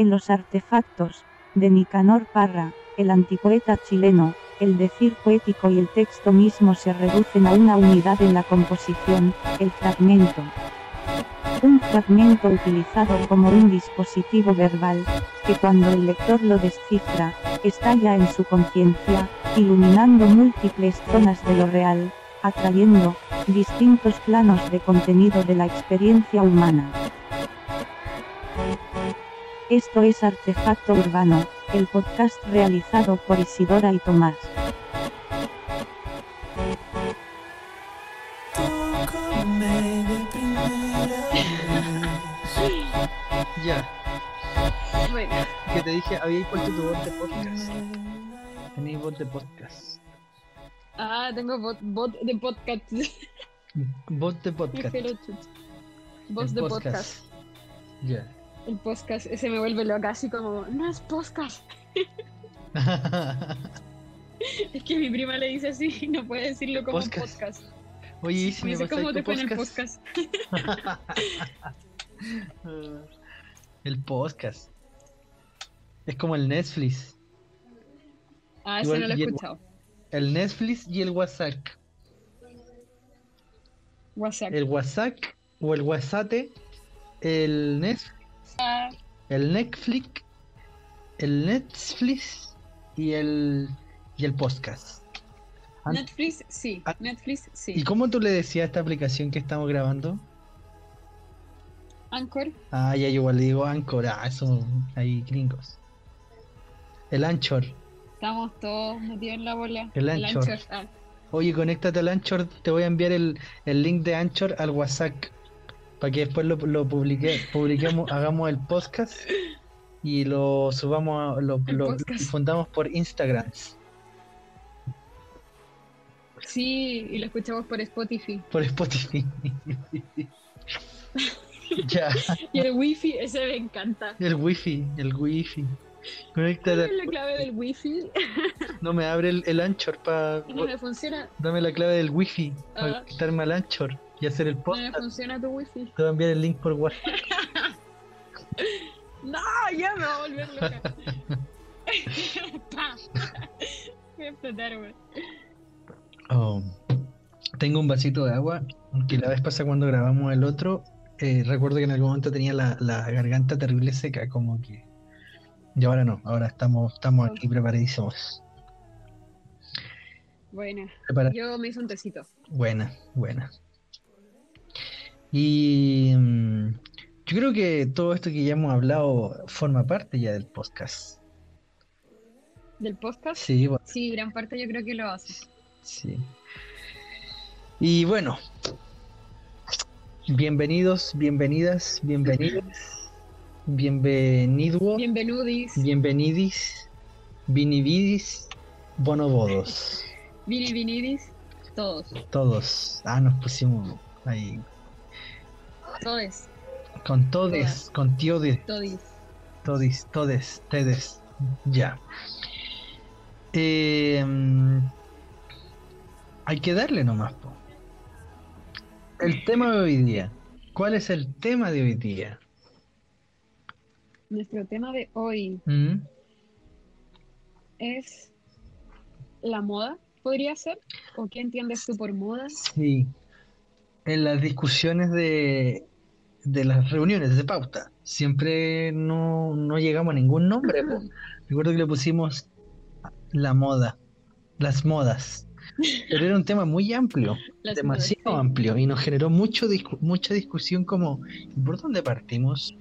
En los artefactos, de Nicanor Parra, el antipoeta chileno, el decir poético y el texto mismo se reducen a una unidad en la composición, el fragmento. Un fragmento utilizado como un dispositivo verbal, que cuando el lector lo descifra, estalla en su conciencia, iluminando múltiples zonas de lo real, atrayendo, distintos planos de contenido de la experiencia humana. Esto es Artefacto Urbano, el podcast realizado por Isidora y Tomás. Ya, Bueno, que te dije, había puesto tu voz de podcast. Tenéis voz de podcast. ah, tengo bot, bot de podcast. Voz de podcast. Voz de podcast. Ya. El podcast, ese me vuelve loca, así como, no es podcast. Es que mi prima le dice así, no puede decirlo como Podcast. podcast. Oye, ¿y si me dice, ¿cómo te en el podcast? el podcast. Es como el Netflix. Ah, ese no lo he el- escuchado. El Netflix y el WhatsApp. WhatsApp. El WhatsApp o el WhatsApp, el Netflix, el Netflix, el Netflix y el y el podcast. Netflix, sí. Ah. Netflix, sí. ¿Y cómo tú le decías a esta aplicación que estamos grabando? Anchor, Ah, ya yo igual le digo Anchor, ah, eso hay gringos. El Anchor. estamos todos metidos en la bola. El Anchor. ah. Oye, conéctate al Anchor, te voy a enviar el, el link de Anchor al WhatsApp para que después lo, lo publique, publiquemos, hagamos el podcast y lo subamos, a- lo, lo difundamos por Instagram. Sí, y lo escuchamos por Spotify. Por Spotify. ya, Y el wifi, ese me encanta. el wifi, el wifi. ¿Cuál Conéctate. es la clave del wifi? No me abre el, el Anchor para. No me funciona, Dame la clave del wifi para Ah. conectarme al Anchor y hacer el no me podcast. funciona tu wifi. Te voy a enviar el link por WhatsApp. No, ya me va a volver loca. Voy a explotar, güey. Oh, tengo un vasito de agua que la vez pasada cuando grabamos el otro, eh, recuerdo que en algún momento tenía la, la garganta terrible seca, como que... Y ahora no, ahora estamos, estamos aquí preparadísimos. Prepara- yo me hice un tecito. Buena, buena. Y mm, yo creo que todo esto que ya hemos hablado forma parte ya del podcast. ¿Del podcast? Sí, bueno, Sí, gran parte yo creo que lo hace. sí. Y bueno, bienvenidos, bienvenidas, bienvenidos, bienvenido, Bienvenudis, bienvenidis, vinividis, bonobodos, vini vinidis, todos, todos. Ah, nos pusimos ahí todes, con todes, Todas. con tiodes. todis. Todis, todes, tedes. Ya. Eh, mm, hay que darle nomás, po. El tema de hoy día. ¿Cuál es el tema de hoy día? Nuestro tema de hoy ¿Mm? es la moda, ¿podría ser? ¿O qué entiendes tú por moda? Sí. En las discusiones de, de las reuniones de pauta, siempre no, no llegamos a ningún nombre. Recuerdo que le pusimos la moda, las modas. Pero era un tema muy amplio. Las demasiado modas, sí. amplio y nos generó mucho discu- mucha discusión como ¿y ¿por dónde partimos?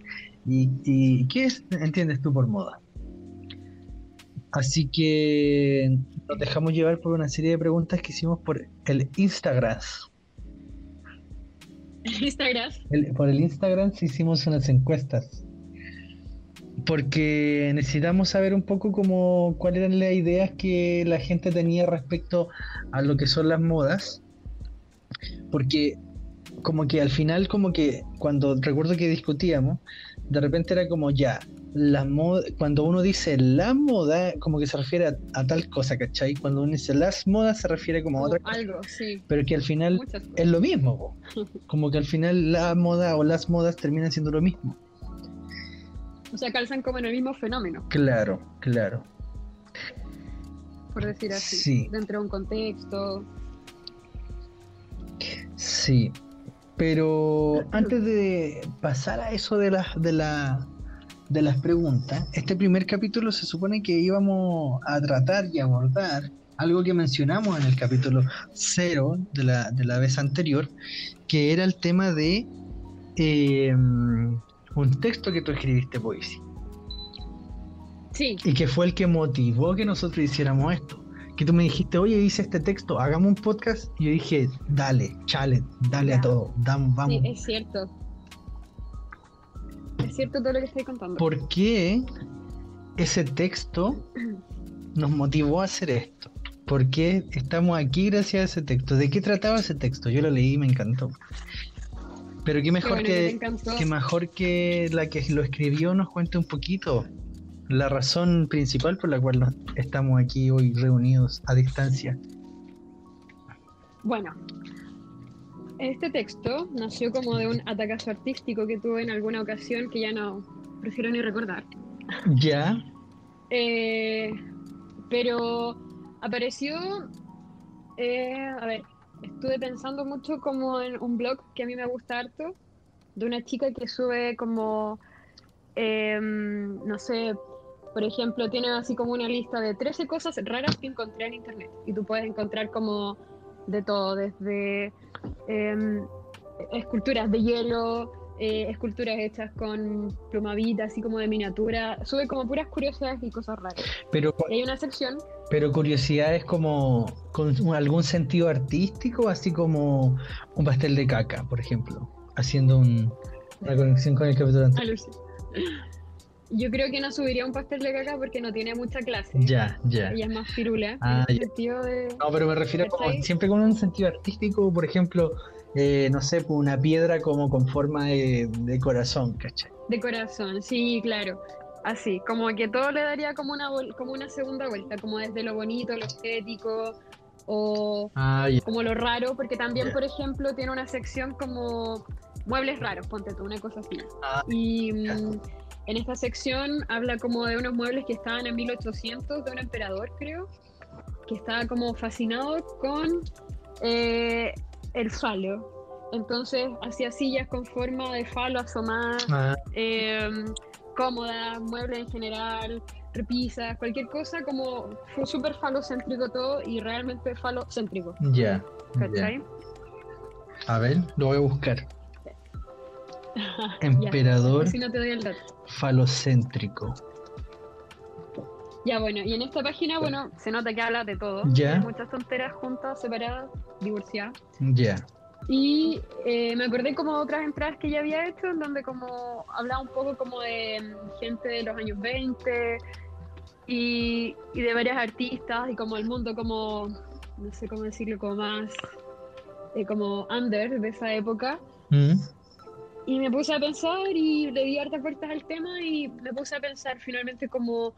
¿Y, y qué es, entiendes tú por moda? Así que nos dejamos llevar por una serie de preguntas que hicimos por el Instagram. Instagram. El- por el Instagram sí hicimos unas encuestas. Porque necesitamos saber un poco como cuáles eran las ideas que la gente tenía respecto a lo que son las modas. Porque como que al final como que cuando recuerdo que discutíamos, de repente era como ya, la moda, cuando uno dice la moda, como que se refiere a, a tal cosa, ¿cachai? Cuando uno dice las modas se refiere como a otra cosa, algo, sí. pero que al final es lo mismo, po. como que al final la moda o las modas terminan siendo lo mismo. O sea, calzan como en el mismo fenómeno, Claro, claro. por decir así. Sí. Dentro de un contexto. Sí. Pero antes de pasar a eso de las de la de las preguntas, este primer capítulo se supone que íbamos a tratar y abordar algo que mencionamos en el capítulo cero de la, de la vez anterior, que era el tema de eh, un texto que tú escribiste, Poesía. Sí, y que fue el que motivó que nosotros hiciéramos esto. Que tú me dijiste, oye, hice este texto, hagamos un podcast. Y yo dije, dale, chale, dale a todo, vamos. sí, es cierto. Es cierto todo lo que estoy contando. ¿Por qué ese texto nos motivó a hacer esto? ¿Por qué estamos aquí gracias a ese texto? ¿De qué trataba ese texto? Yo lo leí y me encantó. Pero qué Qué mejor bueno que que, que mejor que la que lo escribió nos cuente un poquito la razón principal por la cual nos- estamos aquí hoy reunidos a distancia. Bueno, este texto nació como de un atacazo artístico que tuve en alguna ocasión que ya no prefiero ni recordar. Ya, Eh, pero apareció, eh, a ver, estuve pensando mucho como en un blog que a mí me gusta harto, de una chica que sube como, em, no sé, por ejemplo, tiene así como una lista de 13 cosas raras que encontré en internet. Y tú puedes encontrar como de todo, desde em, esculturas de hielo, eh, esculturas hechas con plumavita, así como de miniatura. Sube como puras curiosidades y cosas raras. pero, Y hay una sección, pero curiosidades como con algún sentido artístico, así como un pastel de caca, por ejemplo, haciendo un- una conexión con el capítulo anterior. Yo creo que no subiría un pastel de caca porque no tiene mucha clase. Ya, ya. Ella es más firula. Ah, en el ya. sentido de. No, pero me refiero como siempre con un sentido artístico, por ejemplo, eh, no sé, pues una piedra como con forma de, de corazón, ¿cachai? De corazón, sí, claro. Así, como que todo le daría como una, como una segunda vuelta, como desde lo bonito, lo estético, o Ah, como lo raro, porque también, por ejemplo, tiene una sección como muebles raros, ponte tú, una cosa así. Ah, Y mm, en esta sección habla como de unos muebles que estaban en 1800, de un emperador, creo, que estaba como fascinado con eh, el falo. Entonces hacía sillas con forma de falo asomadas, Ah, eh, cómodas, muebles en general, repisas, cualquier cosa, como fue súper falocéntrico todo y realmente falocéntrico. ya, ya. ¿Cachai? A ver, lo voy a buscar. Ya, Emperador así no te doy el dato. falocéntrico. Ya, bueno, y en esta página, bueno, se nota que habla de todo. Ya. Hay muchas tonteras juntas, separadas, divorciadas. Ya. Y eh, me acordé como de otras entradas que ya había hecho, en donde como hablaba un poco como de mm, gente de los años 20 y, y de varias artistas y como el mundo como, no sé cómo decirlo, como más, eh, como under de esa época. Mm, Y me puse a pensar y le di hartas vueltas al tema y me puse a pensar finalmente como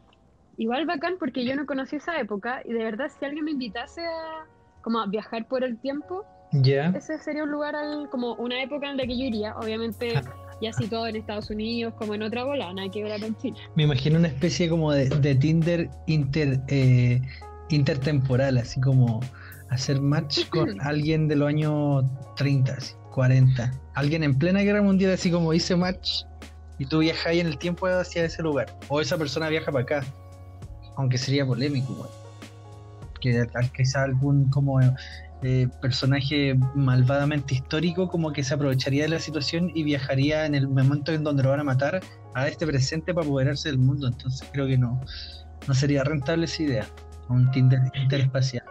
igual bacán porque yo no conocí esa época y de verdad si alguien me invitase a como a viajar por el tiempo, Ya. ese sería un lugar al, como una época en la que yo iría, obviamente ya situado en Estados Unidos como en otra bola, nada que ver acá en Chile. Me imagino una especie como de, de Tinder inter, eh, intertemporal, así como hacer match con alguien de los años 30, así, 40. Alguien en plena guerra mundial, así como hice match, y tú viajas ahí en el tiempo hacia ese lugar. O esa persona viaja para acá. Aunque sería polémico, igual. Que quizá algún como eh, personaje malvadamente histórico como que se aprovecharía de la situación y viajaría en el momento en donde lo van a matar a este presente para apoderarse del mundo. Entonces creo que no, no sería rentable esa idea. Un Tinder interespacial.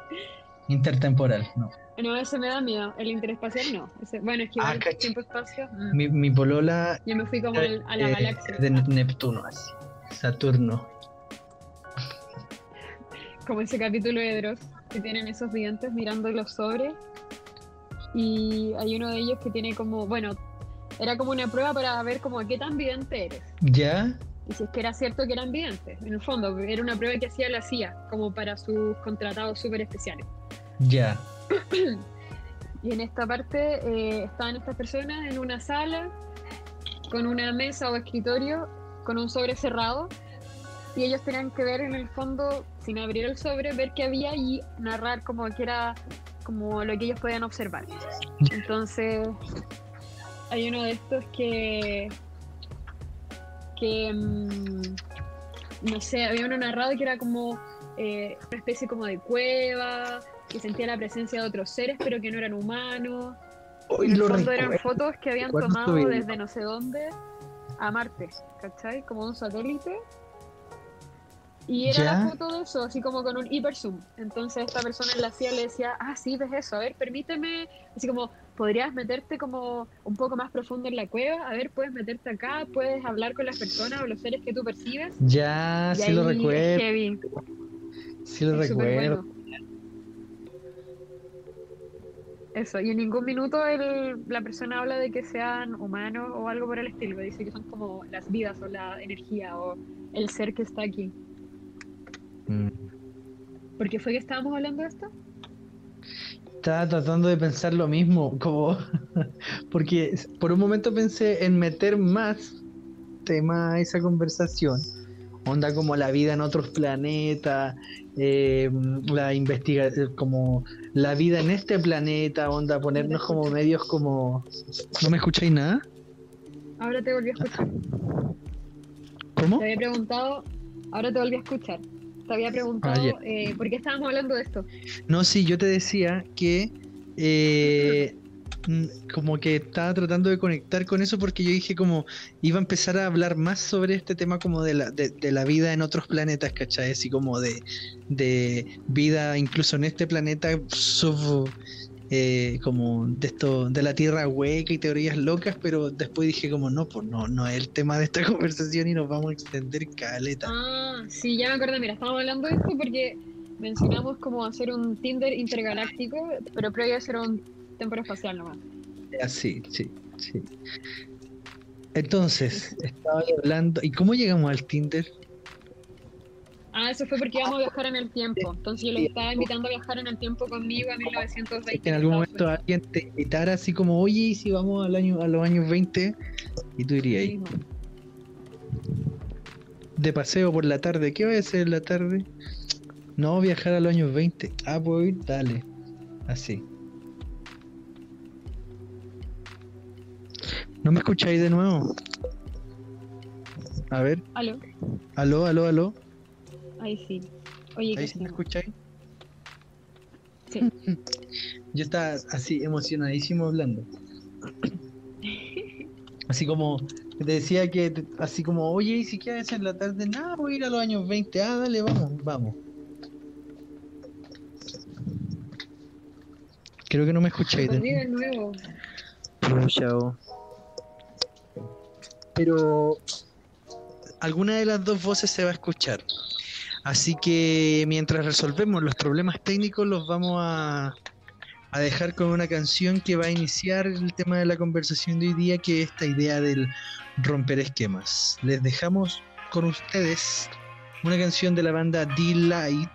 Intertemporal, no. No, ese me da miedo, el interespacial no. Ese, bueno, es que Ah, igual cacha. tiempo-espacio, mm, Mi, mi polola yo me fui como al- a la eh, galaxia. de Neptuno, así. Saturno. como ese capítulo de Dross que tienen esos videntes mirando los sobres y hay uno de ellos que tiene como, bueno, era como una prueba para ver como qué tan vidente eres ¿Ya? y si es que era cierto que eran videntes, en el fondo era una prueba que hacía la CIA como para sus contratados súper especiales Ya. y en esta parte eh, estaban estas personas en una sala con una mesa o escritorio con un sobre cerrado y ellos tenían que ver en el fondo, sin abrir el sobre, ver qué había y narrar como que era como lo que ellos podían observar. Entonces, hay uno de estos que que mm, no sé, había uno narrado que era como eh, una especie como de cueva, que sentía la presencia de otros seres, pero que no eran humanos. En el fondo eran fotos que habían tomado desde no sé dónde a Marte, ¿cachai? Como un satélite. Y era la foto de eso, así como con un hiper zoom. Entonces esta persona en la CIA le decía, ah, sí, ves eso, a ver, permíteme, así como, podrías meterte como un poco más profundo en la cueva, a ver, puedes meterte acá, puedes hablar con las personas o los seres que tú percibes. Ya, sí lo recuerdo. Sí lo recuerdo. Eso, y en ningún minuto el, la persona habla de que sean humanos o algo por el estilo, dice que son como las vidas o la energía o el ser que está aquí. Mm. ¿Por qué fue que estábamos hablando de esto? Estaba tratando de pensar lo mismo, como porque por un momento pensé en meter más tema a esa conversación, onda como la vida en otros planetas, eh, la investigación, como la vida en este planeta, onda, ponernos como medios como... ¿No me escucháis nada? Ahora te volví a escuchar. ¿Cómo? Te había preguntado, ahora te volví a escuchar. Te había preguntado ah, eh, por qué estábamos hablando de esto. No, sí, yo te decía que eh, como que estaba tratando de conectar con eso porque yo dije como iba a empezar a hablar más sobre este tema como de la, de, la vida en otros planetas, ¿cachai? Así como de, de vida incluso en este planeta sub, eh, como de esto, de la Tierra hueca y teorías locas, pero después dije como no, pues no, no es el tema de esta conversación y nos vamos a extender caleta. Ah, sí, ya me acuerdo, mira, estamos hablando de esto porque mencionamos como hacer un Tinder intergaláctico, pero previo a hacer un templo espacial nomás. Así, sí, sí. Entonces, estaba hablando. ¿Y cómo llegamos al Tinder? Ah, eso fue porque íbamos a viajar en el tiempo. Entonces yo le estaba invitando a viajar en el tiempo conmigo a 1920. En algún momento alguien te invitara así como, oye, ¿y si vamos al año, a los años 20? Y tú dirías ahí. De paseo por la tarde. ¿Qué va a hacer en la tarde? No, viajar a los años 20. Ah, pues dale. Así. ¿No me escucháis de nuevo? A ver. Aló. Aló, aló, aló. Ahí sí. Oye, ¿Ahí sí me escucháis? Sí. Yo estaba así emocionadísimo hablando. Así como te decía que, así como, oye, ¿y si quieres en la tarde? Nada, voy a ir a los años 20. Ah, dale, vamos, vamos. Creo que no me escucháis. De nuevo. Chao pero alguna de las dos voces se va a escuchar. Así que mientras resolvemos los problemas técnicos, los vamos a, a dejar con una canción que va a iniciar el tema de la conversación de hoy día, que es esta idea del romper esquemas. Les dejamos con ustedes una canción de la banda Delight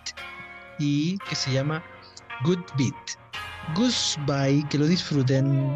y que se llama Good Beat. Goodbye, que lo disfruten.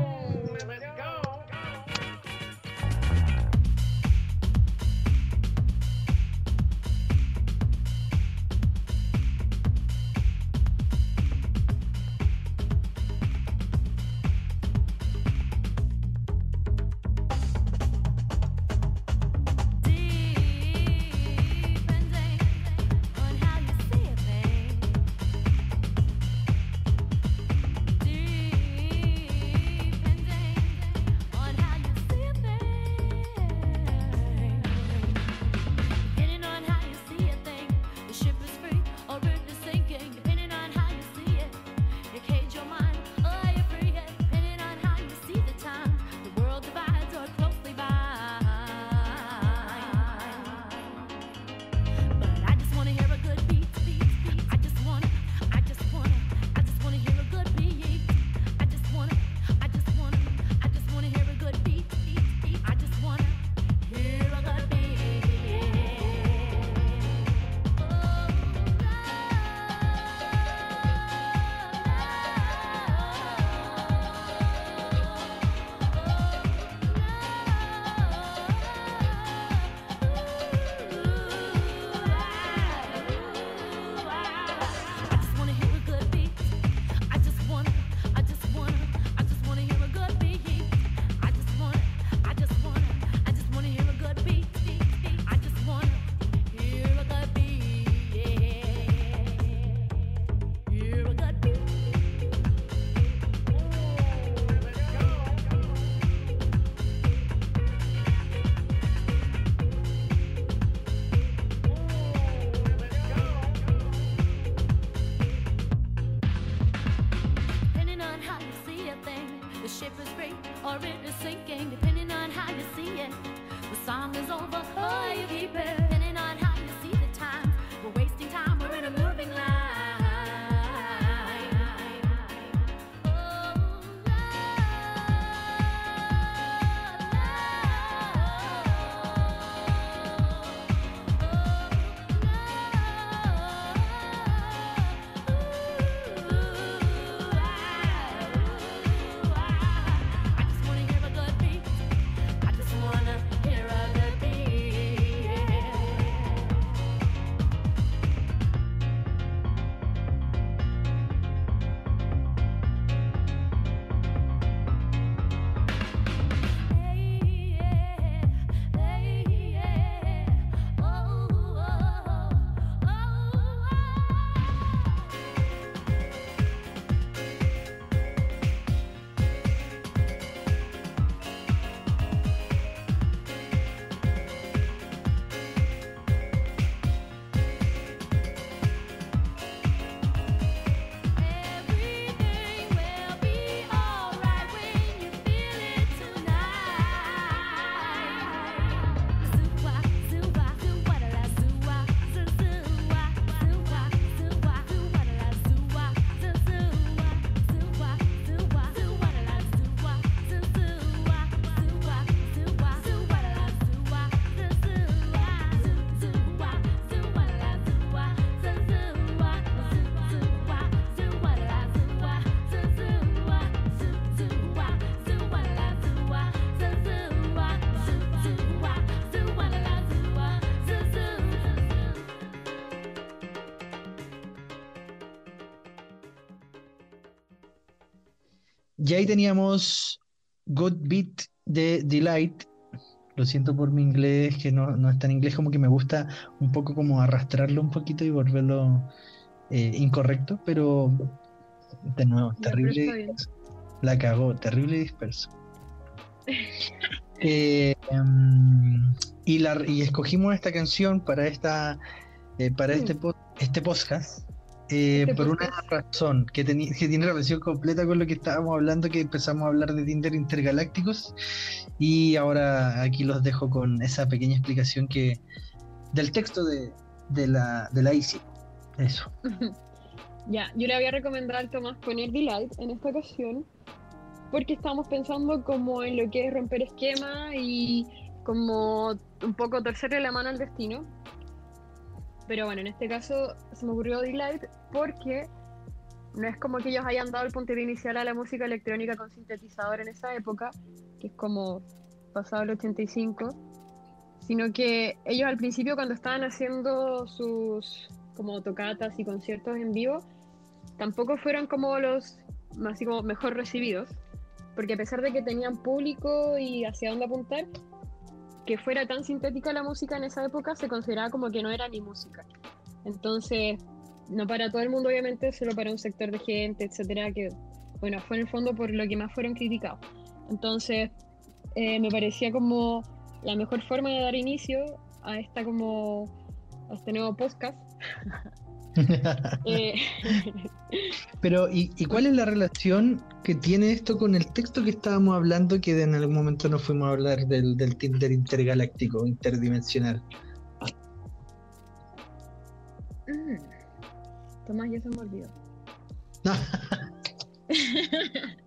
Y ahí teníamos Good Beat de Delight. Lo siento por mi inglés, que no, no es tan inglés como que me gusta un poco como arrastrarlo un poquito y volverlo eh, incorrecto, pero de nuevo, terrible. La cagó, terrible disperso. Eh, em, y, la, y escogimos esta canción para esta eh, para Mm. este, este podcast eh, Este por una razón que, que tiene relación completa con lo que estábamos hablando, que empezamos a hablar de Tinder intergalácticos y ahora aquí los dejo con esa pequeña explicación que del texto de, de la de la Easy. Eso. Ya, yo le había recomendado al Tomás poner Delight en esta ocasión porque estamos pensando como en lo que es romper esquema y como un poco torcerle la mano al destino. Pero bueno, en este caso se me ocurrió Delight porque no es como que ellos hayan dado el puntapié inicial a la música electrónica con sintetizador en esa época, que es como pasado el 85, sino que ellos al principio cuando estaban haciendo sus como tocatas y conciertos en vivo, tampoco fueron como los así como mejor recibidos, porque a pesar de que tenían público y hacia dónde apuntar, que fuera tan sintética la música en esa época se consideraba como que no era ni música. Entonces, no para todo el mundo obviamente, solo para un sector de gente, etcétera, que bueno, fue en el fondo por lo que más fueron criticados. Entonces, eh, me parecía como la mejor forma de dar inicio a esta como a este nuevo podcast. Eh, Pero, ¿y, y cuál es la relación que tiene esto con el texto que estábamos hablando, que en algún momento nos fuimos a hablar del, del Tinder intergaláctico, interdimensional? mm, Tomás, ya se me olvidó.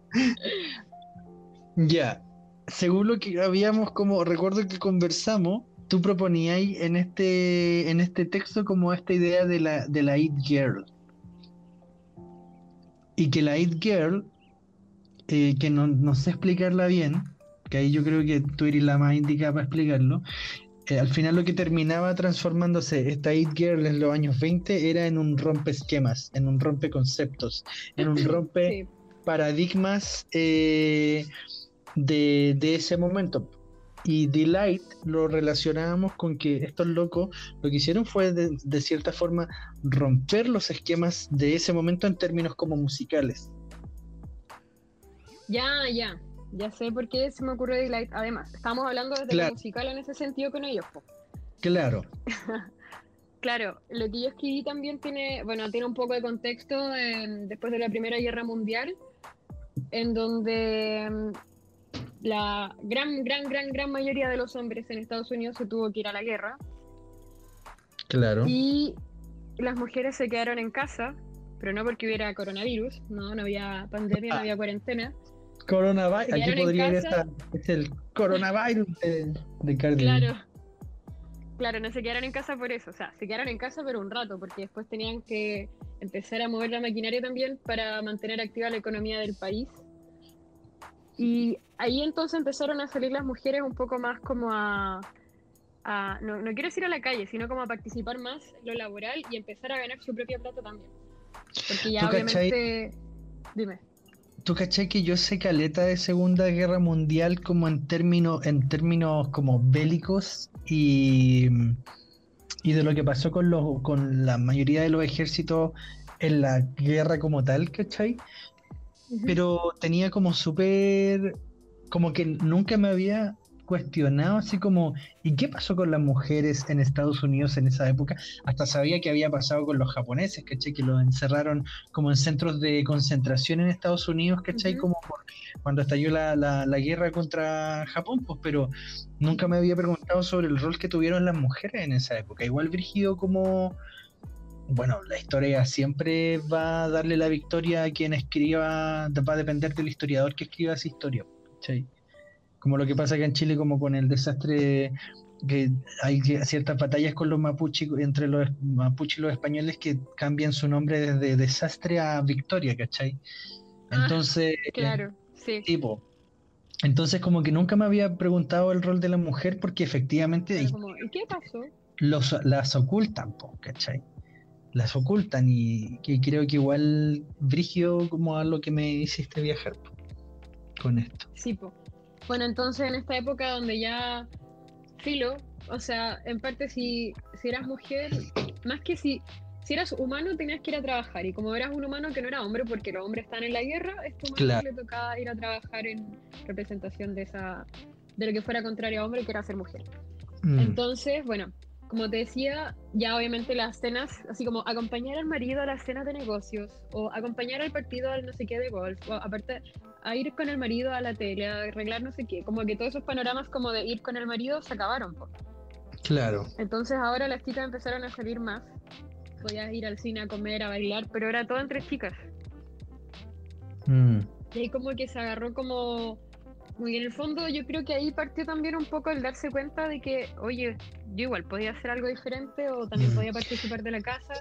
Ya, según lo que habíamos como, recuerdo que conversamos, tú proponías en este, en este texto como esta idea de la, de la It Girl. Y que la It Girl, eh, que no, no sé explicarla bien, que ahí yo creo que tú eres la más indicada para explicarlo, eh, al final lo que terminaba transformándose esta It Girl en los años 20 era en un rompe esquemas, en un rompe conceptos, en un rompe Sí, paradigmas eh, de, de ese momento. Y Delight lo relacionábamos con que estos locos lo que hicieron fue de, de cierta forma romper los esquemas de ese momento en términos como musicales. ya, ya. Ya sé por qué se me ocurrió Daylight. Además, estamos hablando desde Claro. lo musical en ese sentido con ellos. po. Claro, Claro, lo que yo escribí también tiene, bueno, tiene un poco de contexto eh, después de la Primera Guerra Mundial. en donde mm, la gran, gran, gran, gran mayoría de los hombres en Estados Unidos se tuvo que ir a la guerra Claro. y las mujeres se quedaron en casa, pero no porque hubiera coronavirus, no, no había pandemia, no había cuarentena. Coronavirus. Aquí podría ir esta. Es el coronavirus de, de. Claro. Claro, no se quedaron en casa por eso. O sea, se quedaron en casa pero un rato, porque después tenían que empezar a mover la maquinaria también para mantener activa la economía del país. Y ahí entonces empezaron a salir las mujeres un poco más como a... a- no, no quiero decir a la calle, sino como a participar más en lo laboral y empezar a ganar su propia plata también. Porque ya ¿Tú cachai? obviamente... Dime. ¿Tú cachai que yo sé caleta de Segunda Guerra Mundial como en términos, en términos como bélicos y, y de lo que pasó con los, con la mayoría de los ejércitos en la guerra como tal, ¿cachai? Pero tenía como súper, como que nunca me había cuestionado así como, ¿y qué pasó con las mujeres en Estados Unidos en esa época? Hasta sabía que había pasado con los japoneses, ¿cachai? Que los encerraron como en centros de concentración en Estados Unidos, ¿cachai? Ujú. Como por- cuando estalló la, la, la guerra contra Japón, pues, pero nunca me había preguntado sobre el rol que tuvieron las mujeres en esa época. Igual Brígido como... Bueno, la historia siempre va a darle la victoria a quien escriba, va a depender del historiador que escriba esa historia, ¿cachai? Como lo que pasa acá en Chile, como con el desastre que hay ciertas batallas con los mapuches, entre los mapuches y los españoles que cambian su nombre desde desastre a victoria, ¿cachai? Ah, Entonces, Claro, sí. tipo, entonces como que nunca me había preguntado el rol de la mujer porque efectivamente Pero como, ¿y qué pasó? los, las ocultan, ¿cachai? Las ocultan y que creo que igual brigio como a lo que me hiciste viajar con esto. Sí, po. Bueno, entonces en esta época donde ya filo, o sea, en parte si, si eras mujer, más que si, si eras humano tenías que ir a trabajar y como eras un humano que no era hombre porque los hombres están en la guerra, este humano Claro. le tocaba ir a trabajar en representación de esa de lo que fuera contrario a hombre que era ser mujer. Mm, Entonces, bueno, como te decía, ya obviamente las cenas, así como acompañar al marido a las cenas de negocios, o acompañar al partido al no sé qué de golf, o aparte a ir con el marido a la tele, a arreglar no sé qué, como que todos esos panoramas como de ir con el marido se acabaron. po. claro. Entonces ahora las chicas empezaron a salir más, podías ir al cine a comer, a bailar, pero era todo entre chicas. Mm, Y ahí como que se agarró como... En el fondo yo creo que ahí partió también un poco el darse cuenta de que, oye, yo igual podía hacer algo diferente o también Mm. podía participar de la casa,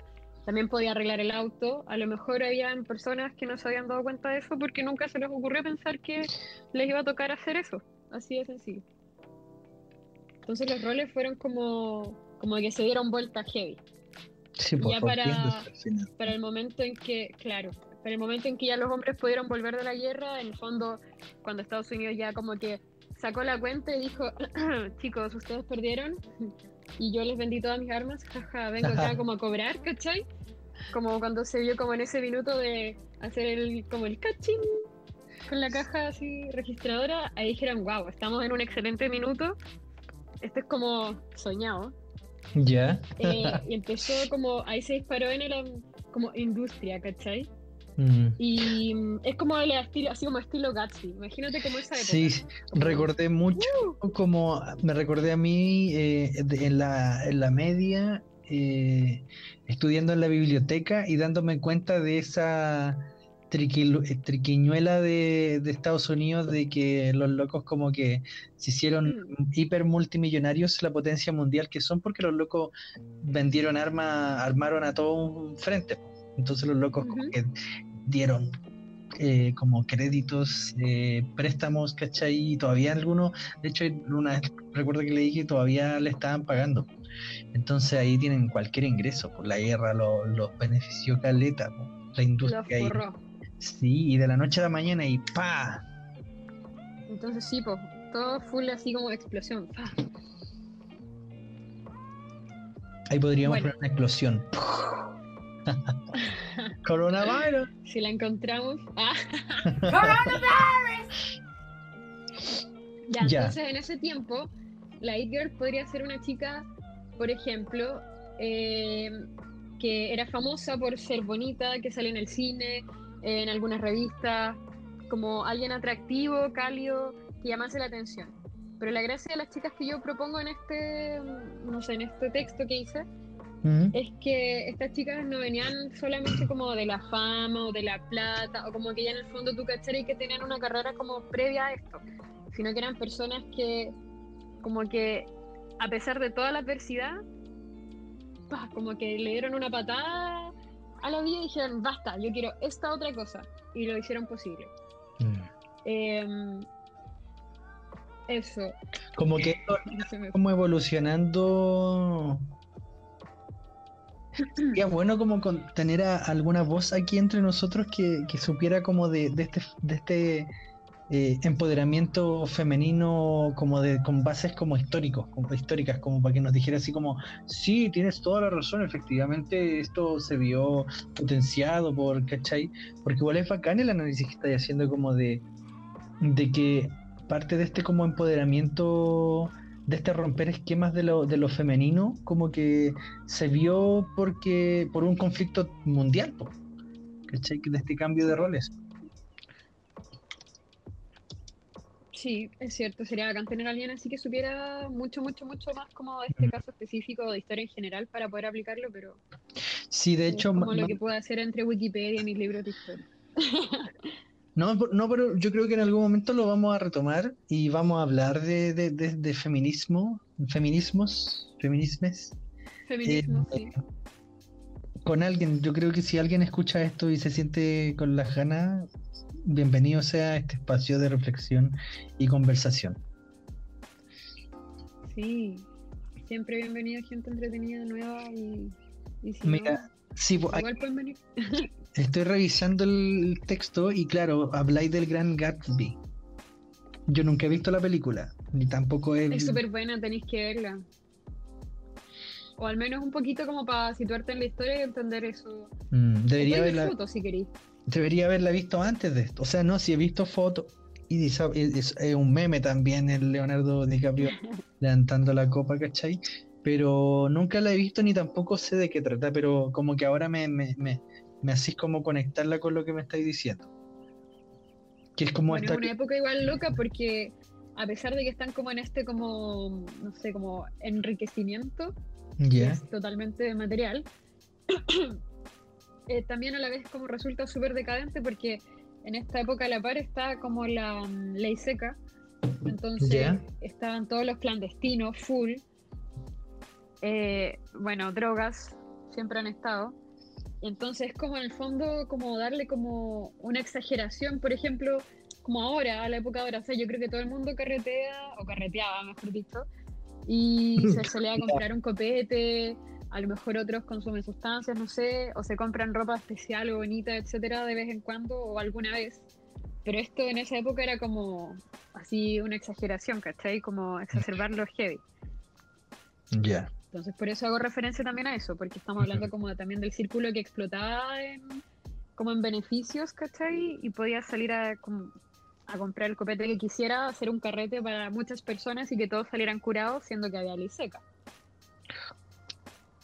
también podía arreglar el auto. A lo mejor habían personas que no se habían dado cuenta de eso porque nunca se les ocurrió pensar que les iba a tocar hacer eso. Así de sencillo. Entonces los roles fueron como, como que se dieron vuelta heavy. sí, pues Ya para- para el momento en que, claro, para el momento en que ya los hombres pudieron volver de la guerra, en el fondo, cuando Estados Unidos ya como que sacó la cuenta y dijo, chicos, ustedes perdieron y yo les vendí todas mis armas, jaja, vengo acá como a cobrar, ¿cachai? Como cuando se vio como en ese minuto de hacer el, como el cachín con la caja así registradora, ahí dijeron, wow, estamos en un excelente minuto, esto es como soñado. Ya. Eh, y empezó como, ahí se disparó en um, como industria, ¿cachai? Mm. Y mm, es como el estilo, así como estilo Gatsby, imagínate como esa época. Sí, recordé mucho como me recordé a mí eh, de- en, la, en la media, eh, estudiando en la biblioteca y dándome cuenta de esa eh, triquiñuela de, de Estados Unidos de que los locos como que se hicieron hiper multimillonarios, la potencia mundial que son, porque los locos vendieron armas, armaron a todo un frente. Entonces los locos como que dieron eh, como créditos, eh, préstamos, ¿cachai? Y todavía algunos, de hecho, una vez recuerdo que leí que todavía le estaban pagando. Entonces ahí tienen cualquier ingreso, por la guerra lo- los benefició caleta, po, la Lo industria ahí. Sí, y de la noche a la mañana y ¡pa! Entonces sí, pues, todo full así como explosión. ¡fa! Ahí podríamos Bueno. poner una explosión. Coronavirus. Si la encontramos. ¡Ah! ya, Ya. entonces en ese tiempo, la It Girl podría ser una chica, por ejemplo, eh, que era famosa por ser bonita, que sale en el cine, en algunas revistas, como alguien atractivo, cálido, que llamase la atención. Pero la gracia de las chicas que yo propongo en este, no sé, en este texto que hice, Ujú. es que estas chicas no venían solamente como de la fama o de la plata, o como que ya en el fondo tú y que tenían una carrera como previa a esto, sino que eran personas que como que a pesar de toda la adversidad, como que le dieron una patada a la vida y dijeron, basta, yo quiero esta otra cosa, y lo hicieron posible. Mm. Em, eso, Como que esto como evolucionando. Sería bueno como tener a alguna voz aquí entre nosotros que, supiera como de, este, este eh, empoderamiento femenino como de con bases como históricos, como históricas, como para que nos dijera así como, sí, tienes toda la razón, efectivamente esto se vio potenciado por, ¿cachai? Porque igual es bacán el análisis que estáis haciendo como de, de que parte de este como empoderamiento de este romper esquemas de lo, de lo femenino, como que se vio porque por un conflicto mundial, ¿cachai? De este cambio de roles. Sí, es cierto, sería bacán tener a alguien así que supiera mucho, mucho, mucho más como este Mm. caso específico de historia en general para poder aplicarlo, pero Sí, de es hecho, como lo que puedo hacer entre Wikipedia y mis libros de historia. no, no, pero yo creo que en algún momento lo vamos a retomar y vamos a hablar de, de, de- de feminismo, feminismos, feminismes, Feminismo, Eh, sí. con alguien. Yo creo que si alguien escucha esto y se siente con las ganas, bienvenido sea a este espacio de reflexión y conversación. Sí, siempre bienvenida gente entretenida, nueva y, y si Mira, sí, hay- igual pueden venir. Estoy revisando el texto y claro, habláis del gran Gatsby. Yo nunca he visto la película, ni tampoco he... Es súper buena, tenéis que verla. O al menos un poquito como para situarte en la historia y entender eso. Mm, debería, haberla, fotos si queréis. debería haberla visto antes de esto. O sea, no, si he visto fotos. Y es, es- es un meme también el Leonardo DiCaprio levantando la copa, ¿cachai? Pero nunca la he visto ni tampoco sé de qué trata, pero como que ahora me, me, me, me hacís como conectarla con lo que me estáis diciendo. Que es como Bueno, esta... es una época igual loca porque a pesar de que están como en este como, no sé, como enriquecimiento, que es totalmente material, eh, también a la vez como resulta súper decadente porque en esta época a la par está como la mm, ley seca, entonces estaban todos los clandestinos, full, Eh, bueno, drogas siempre han estado, entonces como en el fondo como darle como una exageración, por ejemplo, como ahora, a la época de ahora, o sea, yo creo que todo el mundo carretea, o carreteaba, mejor dicho, y se solía comprar un copete, a lo mejor otros consumen sustancias, no sé, o se compran ropa especial o bonita, etcétera, de vez en cuando o alguna vez. Pero esto en esa época era como así una exageración, ¿cachai? Como exacerbarlo heavy. Ya. Entonces, por eso hago referencia también a eso, porque estamos hablando como también del círculo que explotaba en, como en beneficios, ¿cachai? Y podía salir a, a comprar el copete que quisiera, hacer un carrete para muchas personas y que todos salieran curados, siendo que había ley seca.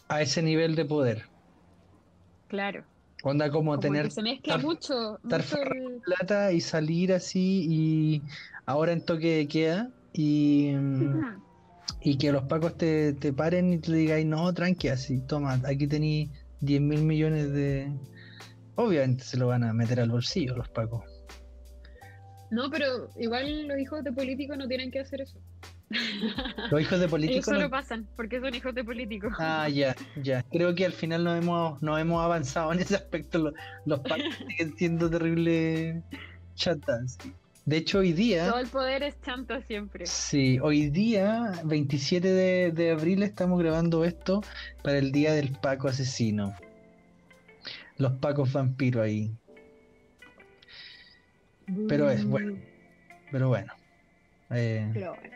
A ese nivel de poder. Claro. Onda como, Como tener se mezcla estar- mucho, estar mucho el- plata y salir así y ahora en toque de queda y, mm, y que los pacos te, te paren y te digáis, no, tranqui, así, toma, aquí tenéis 10 mil millones de... Obviamente se lo van a meter al bolsillo los pacos. No, pero igual los hijos de políticos no tienen que hacer eso. Los hijos de Ellos políticos... solo no- pasan, porque son hijos de políticos. Ah, ya, ya. Creo que al final no hemos, no hemos avanzado en ese aspecto. Los, los pacos siguen siendo terrible chatas. De hecho, hoy día... Todo el poder es chanto siempre. Sí, hoy día, 27 de, de abril, estamos grabando esto para el día del Paco asesino. Los Pacos vampiros ahí. Pero es bueno. Pero bueno. eh, Pero bueno,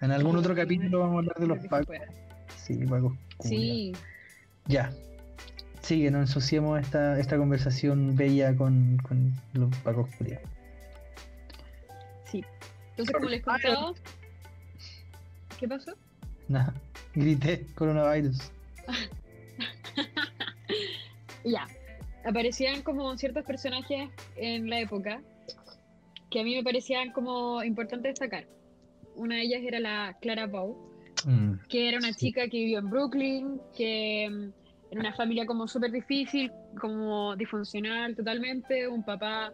en algún otro capítulo vamos a hablar de lo los que Pacos. Sí, Pacos. Sí, Ya. Sigue, no ensuciemos esta, esta conversación bella con, con los Pacos culiados. Sí. Entonces, como les contaba, ¿qué pasó? Nada. Grité coronavirus. Ya. Aparecían como ciertos personajes en la época que a mí me parecían como importantes destacar. Una de ellas era la Clara Bow, Mm, que era una Sí. chica que vivió en Brooklyn, que mm, era una familia como súper difícil, como disfuncional totalmente, un papá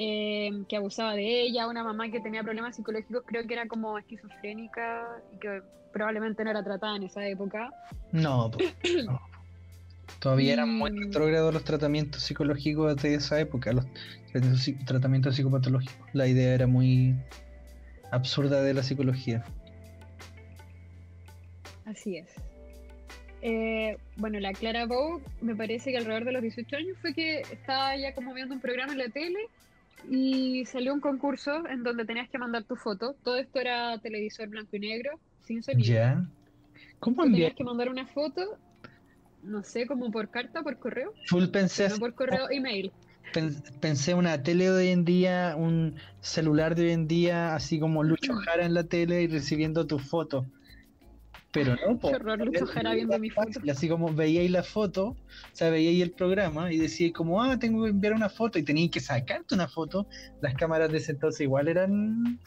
eh, que abusaba de ella, una mamá que tenía problemas psicológicos, creo que era como esquizofrénica y que probablemente no era tratada en esa época. No, no. Todavía eran muy Y- retrógrados los tratamientos psicológicos de esa época, los tratamientos psicopatológicos. La idea era muy absurda de la psicología. Así es. Eh, bueno, la Clara Bow me parece que alrededor de los 18 años fue que estaba ya como viendo un programa en la tele y salió un concurso en donde tenías que mandar tu foto. Todo esto era televisor blanco y negro, sin sonido. ¿Ya? ¿Cómo Tú tenías que mandar una foto, no sé, como por carta, por correo, Full pensé, no por correo, email. pen- pensé una tele de hoy en día, un celular de hoy en día, así como Lucho Jara en la tele y recibiendo tu foto. Pero no, po, Qué horror, Lucho era Jara viendo mi foto. fácil, Así como veíais la foto, o sea, veíais el programa y decíais como, ah, tengo que enviar una foto y teníais que sacarte una foto. Las cámaras de ese entonces igual eran...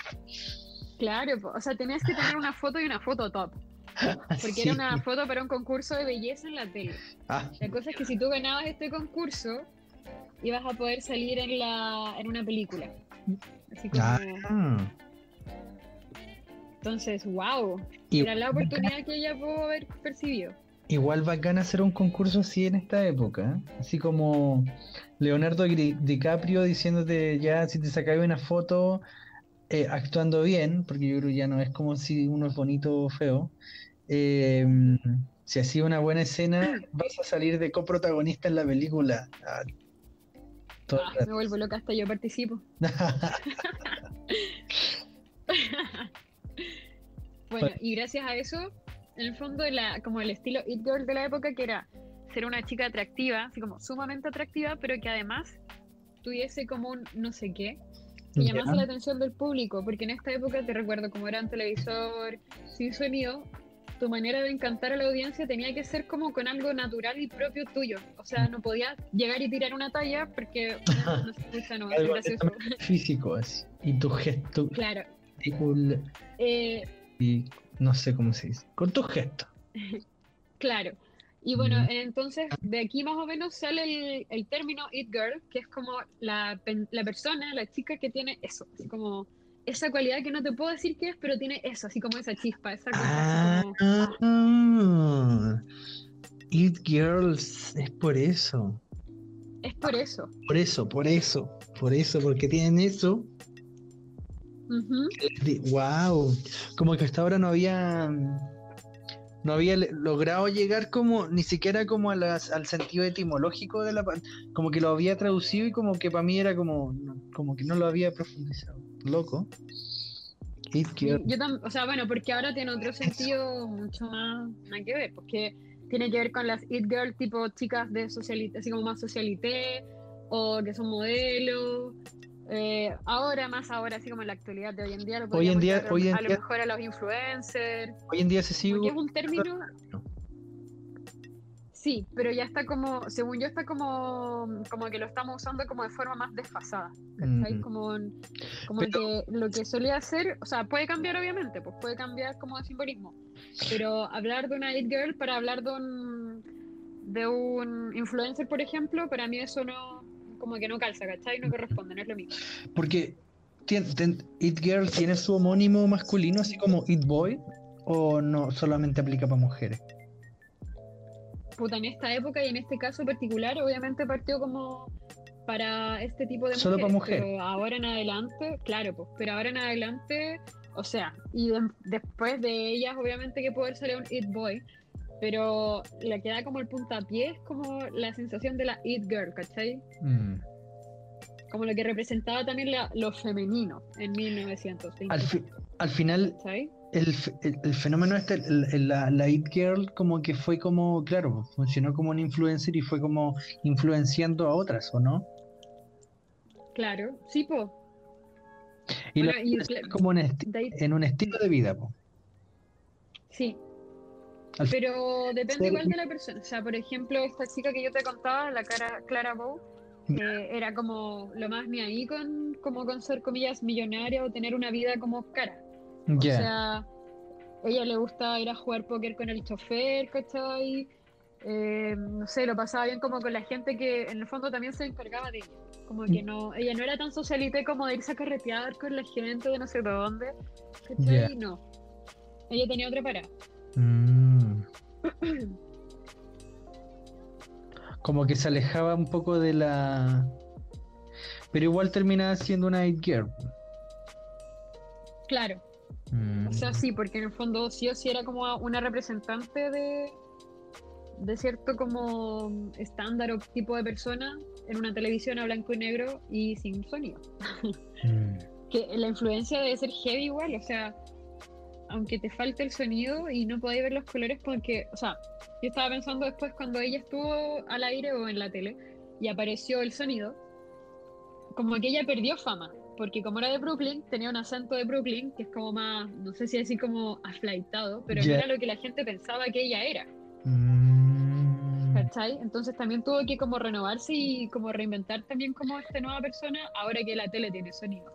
Claro, o sea, tenías que tener una foto y una foto top. Porque era una foto para un concurso de belleza en la tele. Ah, La cosa es que si tú ganabas este concurso, ibas a poder salir en la en una película. Así como, ah. Entonces, wow, Y- era la oportunidad que ella pudo haber percibido. Igual bacán hacer un concurso así en esta época, ¿eh? así como Leonardo DiCaprio diciéndote ya si te sacabas una foto eh, actuando bien, porque yo creo que ya no es como si uno es bonito o feo, eh, si hacía una buena escena vas a salir de coprotagonista en la película. Ah, Ah, me vuelvo loca hasta yo participo. Bueno, y gracias a eso, en el fondo, la, como el estilo It Girl de la época, que era ser una chica atractiva, así como sumamente atractiva, pero que además tuviese como un no sé qué, que llamase la atención del público, porque en esta época te recuerdo, como era un televisor sin sonido, tu manera de encantar a la audiencia tenía que ser como con algo natural y propio tuyo. O sea, no podías llegar y tirar una talla porque no, no se escucha, no, es gracioso. físico así. Y tu gesto Claro. ridículo, Eh, y no sé cómo se dice, con tu gesto. Claro. Y bueno, Mm. entonces de aquí más o menos sale el, el término It Girl, que es como la, la persona, la chica que tiene eso, así como esa cualidad que no te puedo decir qué es, pero tiene eso, así como esa chispa, esa cosa, como, Ah, It Girls, es por eso. es por eso. Por eso, por eso, por eso, porque tienen eso. Ujú. wow, como que hasta ahora no había no había logrado llegar como ni siquiera como a las- al sentido etimológico de la como que lo había traducido y como que para mí era como como que no lo había profundizado. Loco. Sí, yo o sea, bueno, porque ahora tiene otro sentido mucho más, nada que ver, porque tiene que ver con las It Girl tipo chicas de socialité, así como más socialité, o que son modelos. Eh, ahora, más ahora, así como en la actualidad de hoy en día, lo Hoy en podríamos día- llamar hoy en a lo mejor a los influencers, Hoy en día se sigue es un término, sí, pero ya está como, según yo, está como, como que lo estamos usando como de forma más desfasada, ¿cachai? Mm. Como, como Pero- que lo que solía hacer, o sea, puede cambiar obviamente, pues puede cambiar como de simbolismo, pero hablar de una It Girl para hablar de un, de un influencer, por ejemplo, para mí eso no, como que no calza, ¿cachai? No corresponde, no es lo mismo. Porque It Girl tiene su homónimo masculino, así como It Boy, o no solamente aplica para mujeres. Puta, en esta época y en este caso particular, obviamente partió como para este tipo de Solo para mujeres, mujeres. pero ahora en adelante, claro, pues, pero ahora en adelante, o sea, y de- después de ellas, obviamente que poder salir un It Boy, pero la que da como el puntapié es como la sensación de la It Girl, ¿cachai? Mm. Como lo que representaba también la- lo femenino en 1920. Al, fi- al final, ¿cachai? el, el- el fenómeno este, el- la, la It Girl, como que fue como, claro, funcionó como un influencer y fue como influenciando a otras, ¿o no? Claro, sí, po. Y Bueno, y como en un estilo de vida, po. Sí. Al Pero depende igual de la persona. O sea, por ejemplo, esta chica que yo te contaba, la cara, Clara Bow, eh, era como lo más ni ahí con, como con ser comillas millonaria o tener una vida como cara. O sea, ella le gusta ir a jugar póker con el chofer, ¿cachai? Eh, no sé, lo pasaba bien como con la gente que en el fondo también se encargaba de ella. Como que no, ella no era tan socialite como de irse a carretear con la gente de no sé dónde, ¿cachai? Ya. No. Ella tenía otra parada. Mm. Como que se alejaba un poco de la. Pero igual terminaba siendo una Girl. Claro, Mm. o sea, sí, porque en el fondo sí o sí era como una representante de, de cierto como estándar o tipo de persona en una televisión a blanco y negro y sin sonido. Mm. que la influencia debe ser heavy igual, o sea, aunque te falte el sonido y no podáis ver los colores porque, o sea, yo estaba pensando después cuando ella estuvo al aire o en la tele y apareció el sonido, como que ella perdió fama, porque como era de Brooklyn, tenía un acento de Brooklyn que es como más, no sé si decir como aflaitado, pero era lo que la gente pensaba que ella era, Mm. ¿cachai? Entonces también tuvo que como renovarse y como reinventar también como esta nueva persona ahora que la tele tiene sonido.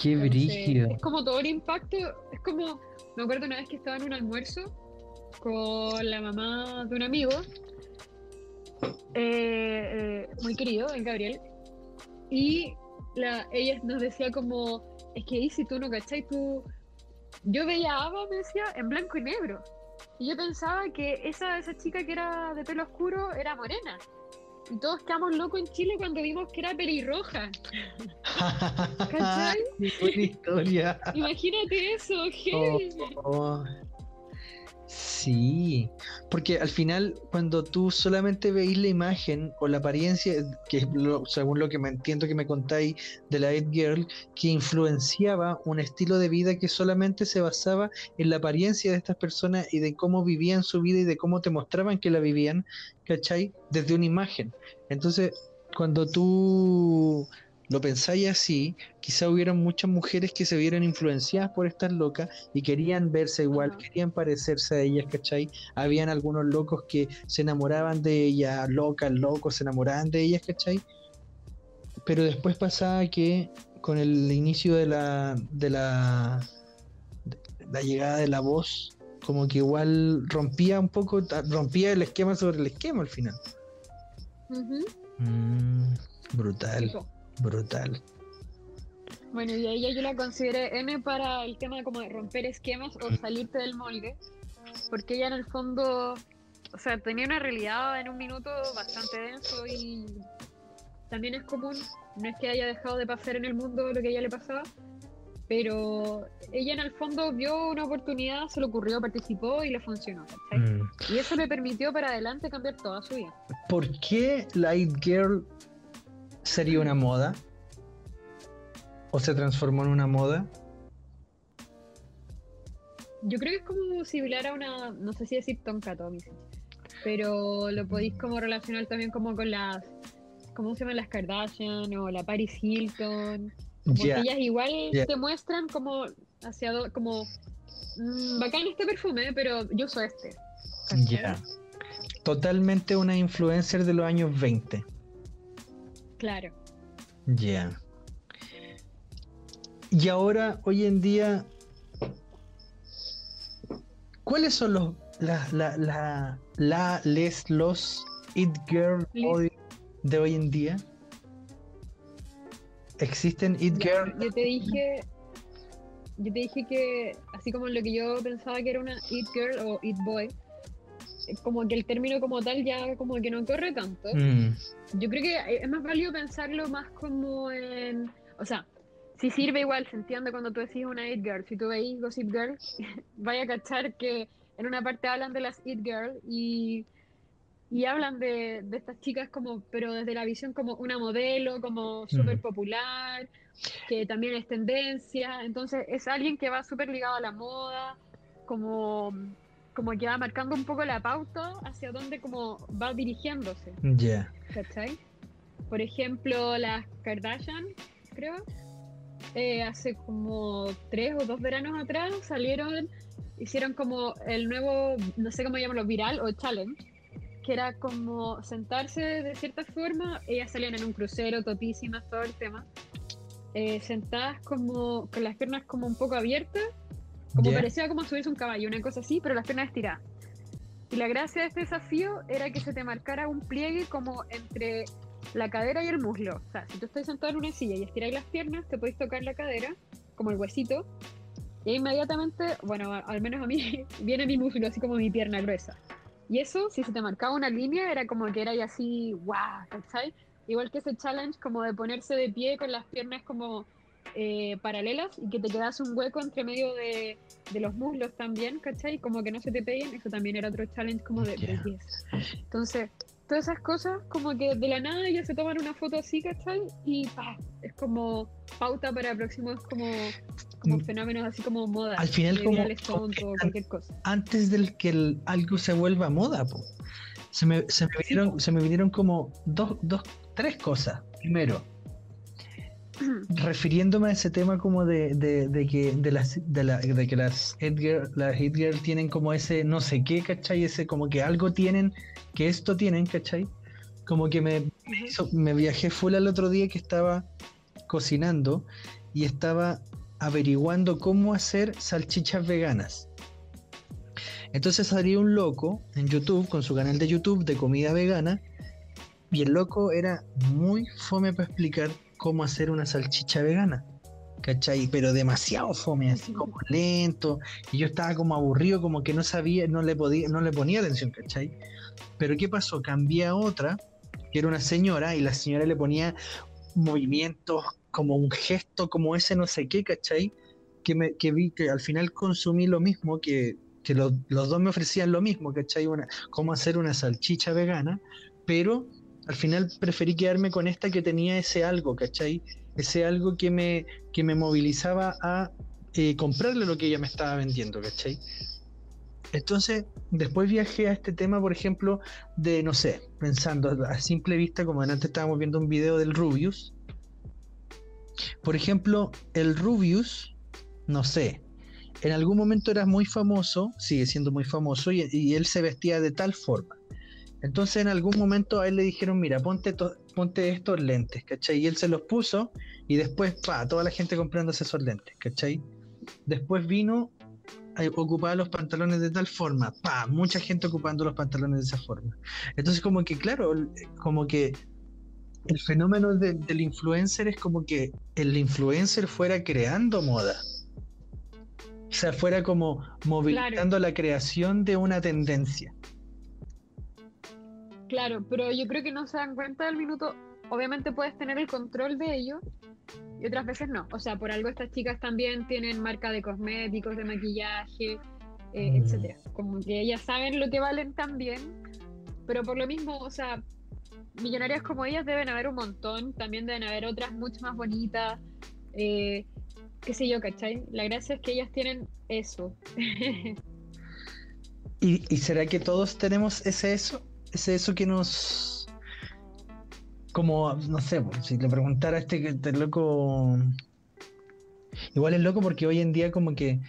Qué brígido. Es como todo el impacto, es como, me acuerdo una vez que estaba en un almuerzo con la mamá de un amigo, eh, eh, muy querido, el Gabriel, y la, ella nos decía como, es que Isi, tú no cachai, tú... Yo veía a Ava, me decía, en blanco y negro. Y yo pensaba que esa, esa chica que era de pelo oscuro era morena. Y todos quedamos locos en Chile cuando vimos que era pelirroja. ¿Cachai? Qué buena historia. Imagínate eso. Oh, Sí, porque al final cuando tú solamente veis la imagen o la apariencia, que es lo- según lo que me entiendo que me contáis de la It Girl, que influenciaba un estilo de vida que solamente se basaba en la apariencia de estas personas y de cómo vivían su vida y de cómo te mostraban que la vivían, ¿cachai? Desde una imagen. Entonces, cuando tú lo pensáis así, quizá hubieran muchas mujeres que se vieron influenciadas por estas locas y querían verse igual, querían parecerse a ellas, ¿cachai? Habían algunos locos que se enamoraban de ellas, locas, locos, se enamoraban de ellas, ¿cachai? Pero después pasaba que con el inicio de la, de la, de la llegada de la voz, como que igual rompía un poco, rompía el esquema sobre el esquema al final. Mm, brutal. Brutal. Bueno, y a ella yo la consideré N para el tema como de romper esquemas o salirte del molde, porque ella en el fondo, o sea, tenía una realidad en un minuto bastante denso y también es común, no es que haya dejado de pasar en el mundo lo que a ella le pasaba, pero ella en el fondo vio una oportunidad, se le ocurrió, participó y le funcionó. Mm. Y eso le permitió para adelante cambiar toda su vida. ¿Por qué Light Girl sería una moda? ¿O se transformó en una moda? Yo creo que es como similar a una, no sé si decir Tonka pero lo podéis como relacionar también como con las, ¿cómo se llaman las Kardashian o la Paris Hilton? Porque Ya, ellas igual ya. te muestran como hacia como mm, bacán este perfume, pero yo uso este. ya. Totalmente una influencer de los años 20. Claro. Ya. Y ahora, hoy en día, ¿cuáles son los la, la, la, la- les, los It Girl hoy- de hoy en día? ¿Existen It Ya, Girl? Yo te dije, yo te dije que así como lo que yo pensaba que era una It Girl o It Boy, como que el término como tal ya como que no corre tanto. Mm, Yo creo que es más válido pensarlo más como en. O sea, si sirve igual, se entiende cuando tú decís una It Girl. Si tú veis Gossip Girl, vaya a cachar que en una parte hablan de las It Girl y, y hablan de, de estas chicas como, pero desde la visión como una modelo, como súper Mm. popular, que también es tendencia. Entonces es alguien que va súper ligado a la moda, como, como que va marcando un poco la pauta hacia dónde como va dirigiéndose. Ya. ¿cachai? Por ejemplo, las Kardashian, creo, eh, hace como tres o dos veranos atrás salieron, hicieron como el nuevo, no sé cómo llamarlo, viral o challenge, que era como sentarse de cierta forma, ellas salían en un crucero, topísimas, todo el tema, eh, sentadas como con las piernas como un poco abiertas, como parecía como subirse un caballo, una cosa así, pero las piernas estiradas. Y la gracia de este desafío era que se te marcara un pliegue como entre la cadera y el muslo. O sea, si tú estás sentado en una silla y estiráis las piernas, te podéis tocar la cadera, como el huesito, y inmediatamente, bueno, al menos a mí, viene mi muslo, así como mi pierna gruesa. Y eso, si se te marcaba una línea, era como que era ahí así, guau, ¿cachai? Igual que ese challenge como de ponerse de pie con las piernas como eh, paralelas y que te quedas un hueco entre medio de, de los muslos también, ¿cachai? Como que no se te peguen, eso también era otro challenge como de Ya. belleza. Entonces, todas esas cosas, como que de la nada ya se toman una foto así, ¿cachai? Y pa, es como pauta para próximos como, como Mm. fenómenos así como moda. Al final de como- virales tontos o cualquier cosa. Antes del que el- algo se vuelva moda, po. Se me, se me vinieron, se me vinieron como dos, dos, tres cosas. Primero, refiriéndome a ese tema como de, de, que de las de, que las Edgar las Girl tienen como ese no sé qué, ¿cachai? Ese como que algo tienen, que esto tienen, ¿cachai? Como que me, me viajé full al otro día que estaba cocinando y estaba averiguando cómo hacer salchichas veganas. Entonces salió un loco en YouTube con su canal de YouTube de comida vegana y el loco era muy fome para explicar cómo hacer una salchicha vegana. ¿Cachai? Pero demasiado fome, así como lento. Y yo estaba como aburrido, como que no sabía, no le podía, no le ponía atención, ¿cachai? Pero ¿qué pasó? Cambié a otra, que era una señora, y la señora le ponía movimientos, como un gesto, como ese no sé qué, ¿cachai? Que, me, que vi que al final consumí lo mismo, que, que los, los dos me ofrecían lo mismo, ¿cachai? Una, cómo hacer una salchicha vegana, pero al final preferí quedarme con esta que tenía ese algo, ¿cachai? Ese algo que me, que me movilizaba a eh, comprarle lo que ella me estaba vendiendo, ¿cachai? Entonces, después viajé a este tema, por ejemplo, de, no sé, pensando a simple vista, como antes estábamos viendo un video del Rubius. Por ejemplo, el Rubius, no sé, en algún momento era muy famoso, sigue siendo muy famoso, y, y él se vestía de tal forma. Entonces en algún momento a él le dijeron, mira, ponte, ponte estos lentes, ¿cachai? Y él se los puso y después, pa, toda la gente comprándose esos lentes, ¿cachai? Después vino, a ocupar los pantalones de tal forma, pa, mucha gente ocupando los pantalones de esa forma. Entonces como que, claro, el- como que el fenómeno de- del influencer es como que el influencer fuera creando moda. O sea, fuera como movilizando la creación de una tendencia. Claro, pero yo creo que no se dan cuenta del minuto. Obviamente puedes tener el control de ello y otras veces no. O sea, por algo estas chicas también tienen marca de cosméticos, de maquillaje, eh, Mm. etcétera. Como que ellas saben lo que valen también, pero por lo mismo, o sea, millonarias como ellas deben haber un montón. También deben haber otras mucho más bonitas. eh, qué sé yo, ¿cachai? La gracia es que ellas tienen eso. ¿Y, y será que todos tenemos ese eso? Ese eso que nos. Como, no sé, si le preguntara a este, este loco. Igual es loco porque hoy en día, como que.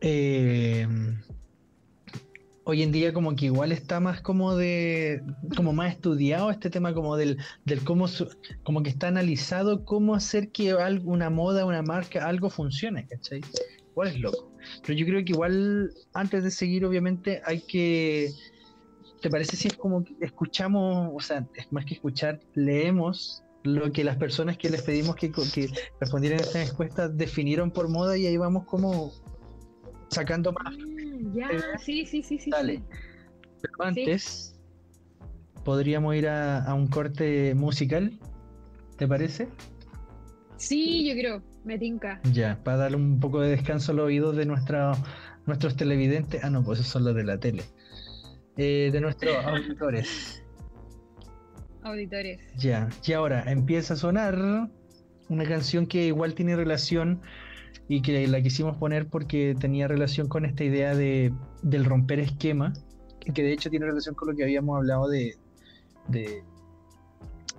eh, hoy en día, como que igual está más como de. Como más estudiado este tema, como del, del cómo. como que está analizado cómo hacer que una moda, una marca, algo funcione, ¿cachai? Igual es loco. Pero yo creo que igual, antes de seguir, obviamente, hay que. ¿Te parece si es como que escuchamos, o sea, es más que escuchar, leemos lo que las personas que les pedimos que, respondieran a esta encuesta definieron por moda y ahí vamos como sacando más. Mm, ya, sí, sí, sí, sí. Dale. sí. Pero antes, podríamos ir a, a un corte musical, ¿te parece? Sí, yo creo, me tinca. Ya, para darle un poco de descanso a los oídos de nuestra, nuestros televidentes. Ah, no, pues esos son los de la tele. Eh, de nuestros auditores. Auditores. Ya, y ahora empieza a sonar una canción que igual tiene relación y que la quisimos poner porque tenía relación con esta idea de, del romper esquema, que de hecho tiene relación con lo que habíamos hablado de, de,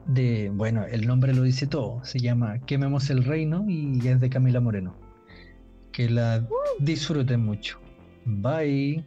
de, bueno, el nombre lo dice todo, se llama Quememos el Reino y es de Camila Moreno. Que la disfruten mucho. Bye.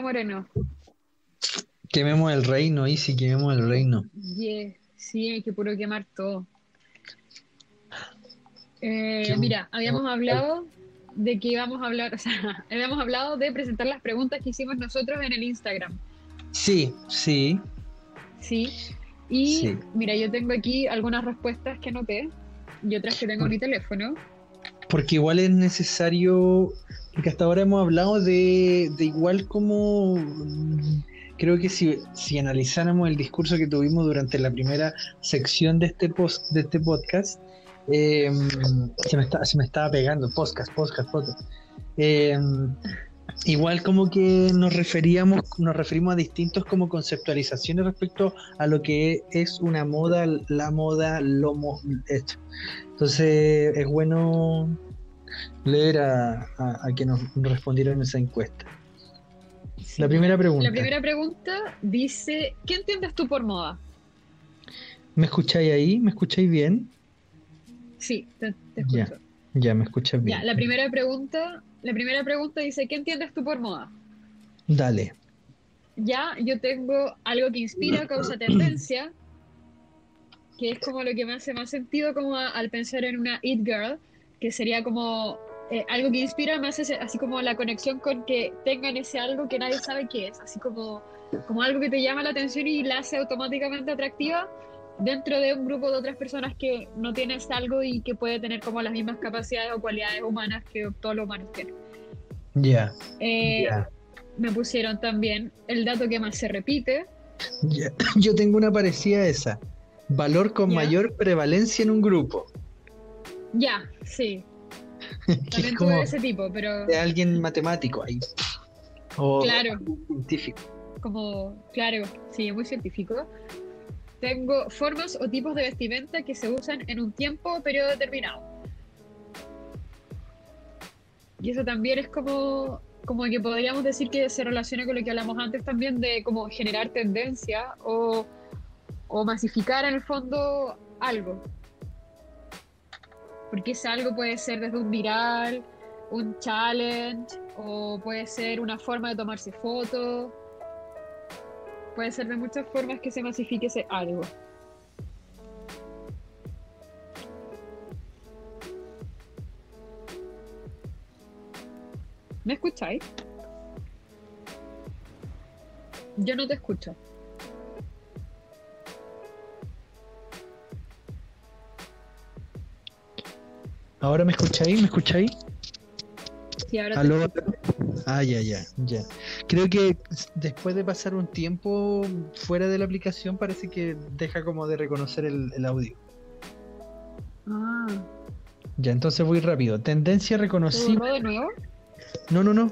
Moreno. Quememos el reino, y si quememos el reino. Yeah, sí, hay que puro quemar todo. Eh, mira, habíamos hablado de que íbamos a hablar, o sea, habíamos hablado de presentar las preguntas que hicimos nosotros en el Instagram, Sí, sí. ¿sí? Y Sí. mira, yo tengo aquí algunas respuestas que anoté y otras que tengo en mi teléfono. Porque igual es necesario, porque hasta ahora hemos hablado de, igual como, mm, creo que si, analizáramos el discurso que tuvimos durante la primera sección de este, post, de este podcast, eh, se, me está, se me estaba pegando, podcast, podcast, podcast. Eh, igual como que nos referíamos, nos referimos a distintos como conceptualizaciones respecto a lo que es una moda, la moda, lo mo- esto. Entonces es bueno leer a, a- a que nos respondieron esa encuesta. Sí. La primera pregunta. La primera pregunta dice, ¿qué entiendes tú por moda? ¿Me escucháis ahí? ¿Me escucháis bien? Sí, te, te Ya. escucho. Ya, me escuchas bien. Ya, la primera pregunta, la primera pregunta dice, ¿qué entiendes tú por moda? Dale. Ya, yo tengo algo que inspira, causa tendencia, que es como lo que me hace más sentido como a- al pensar en una It Girl, que sería como eh, algo que inspira, me hace se- así como la conexión con que tengan ese algo que nadie sabe qué es, así como, como algo que te llama la atención y la hace automáticamente atractiva dentro de un grupo de otras personas que no tienen algo y que puede tener como las mismas capacidades o cualidades humanas que todos los humanos tienen. Ya, Eh, ya, Me pusieron también el dato que más se repite, ya. Yo tengo una parecida a esa. Valor con mayor prevalencia en un grupo. Ya, sí. También tuve ese tipo, pero de alguien matemático ahí. O Claro. científico. como, claro, sí, muy científico. Tengo formas o tipos de vestimenta que se usan en un tiempo o periodo determinado. Y eso también es como, como que podríamos decir que se relaciona con lo que hablamos antes también de como generar tendencia o, o masificar en el fondo algo. Porque ese algo puede ser desde un viral, un challenge, o puede ser una forma de tomarse fotos. Puede ser de muchas formas que se masifique ese algo. ¿Me escucháis? Yo no te escucho. ¿Ahora me escucháis? ¿Me escucháis? Sí, ahora. Ah, ya, ya, ya. Creo que después de pasar un tiempo fuera de la aplicación parece que deja como de reconocer el, el audio. Ah, Ya, entonces voy rápido. Tendencia ¿se reconocible. de nuevo? No, no, no.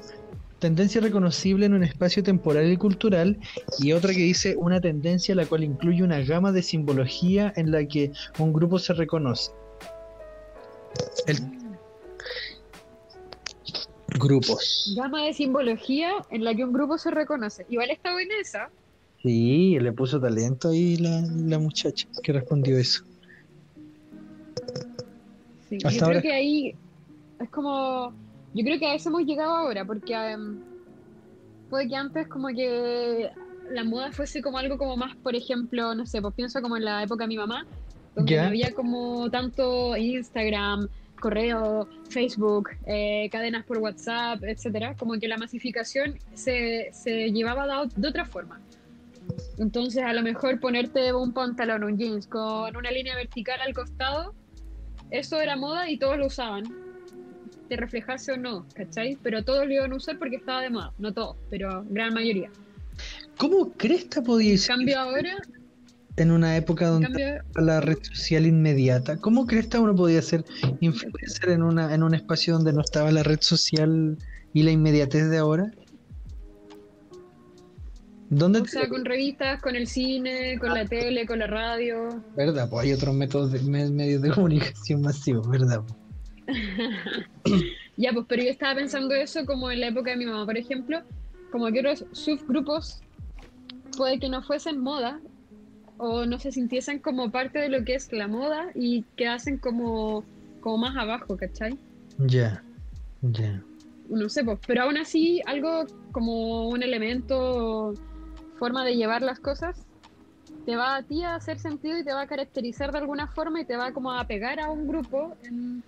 Tendencia reconocible en un espacio temporal y cultural y otra que dice una tendencia la cual incluye una gama de simbología en la que un grupo se reconoce. El... Grupos. Gama de simbología en la que un grupo se reconoce. Igual está buena esa. Sí, le puso talento ahí la, la muchacha que respondió eso. Sí, Hasta yo ahora- creo que ahí es como. Yo creo que a eso hemos llegado ahora, porque em, puede que antes, como que la moda fuese como algo como más, por ejemplo, no sé, pues pienso como en la época de mi mamá, donde no había como tanto Instagram, correo, Facebook, eh, cadenas por WhatsApp, etcétera, como que la masificación se, se llevaba de, de otra forma. Entonces, a lo mejor ponerte un pantalón, un jeans con una línea vertical al costado, eso era moda y todos lo usaban. Te reflejase o no, ¿cachai? Pero todos lo iban a usar porque estaba de moda. No todos, pero gran mayoría. ¿Cómo cresta podía En ser cambio ahora, en una época donde cambio, la red social inmediata? ¿Cómo cresta uno podía ser influencer en una en un espacio donde no estaba la red social y la inmediatez de ahora? ¿Dónde o te- sea, con revistas, con el cine, con la tele, con la radio. verdad? Pues hay otros métodos de me- medios de comunicación masivos, ¿verdad? Ya, pues, pero yo estaba pensando eso como en la época de mi mamá, por ejemplo, como que otros subgrupos puede que no fuesen moda o no se sintiesen como parte de lo que es la moda y quedasen como, como más abajo, ¿cachai? Ya, ya. no sé, pues, pero aún así algo como un elemento, forma de llevar las cosas, te va a ti a hacer sentido y te va a caracterizar de alguna forma y te va como a pegar a un grupo en-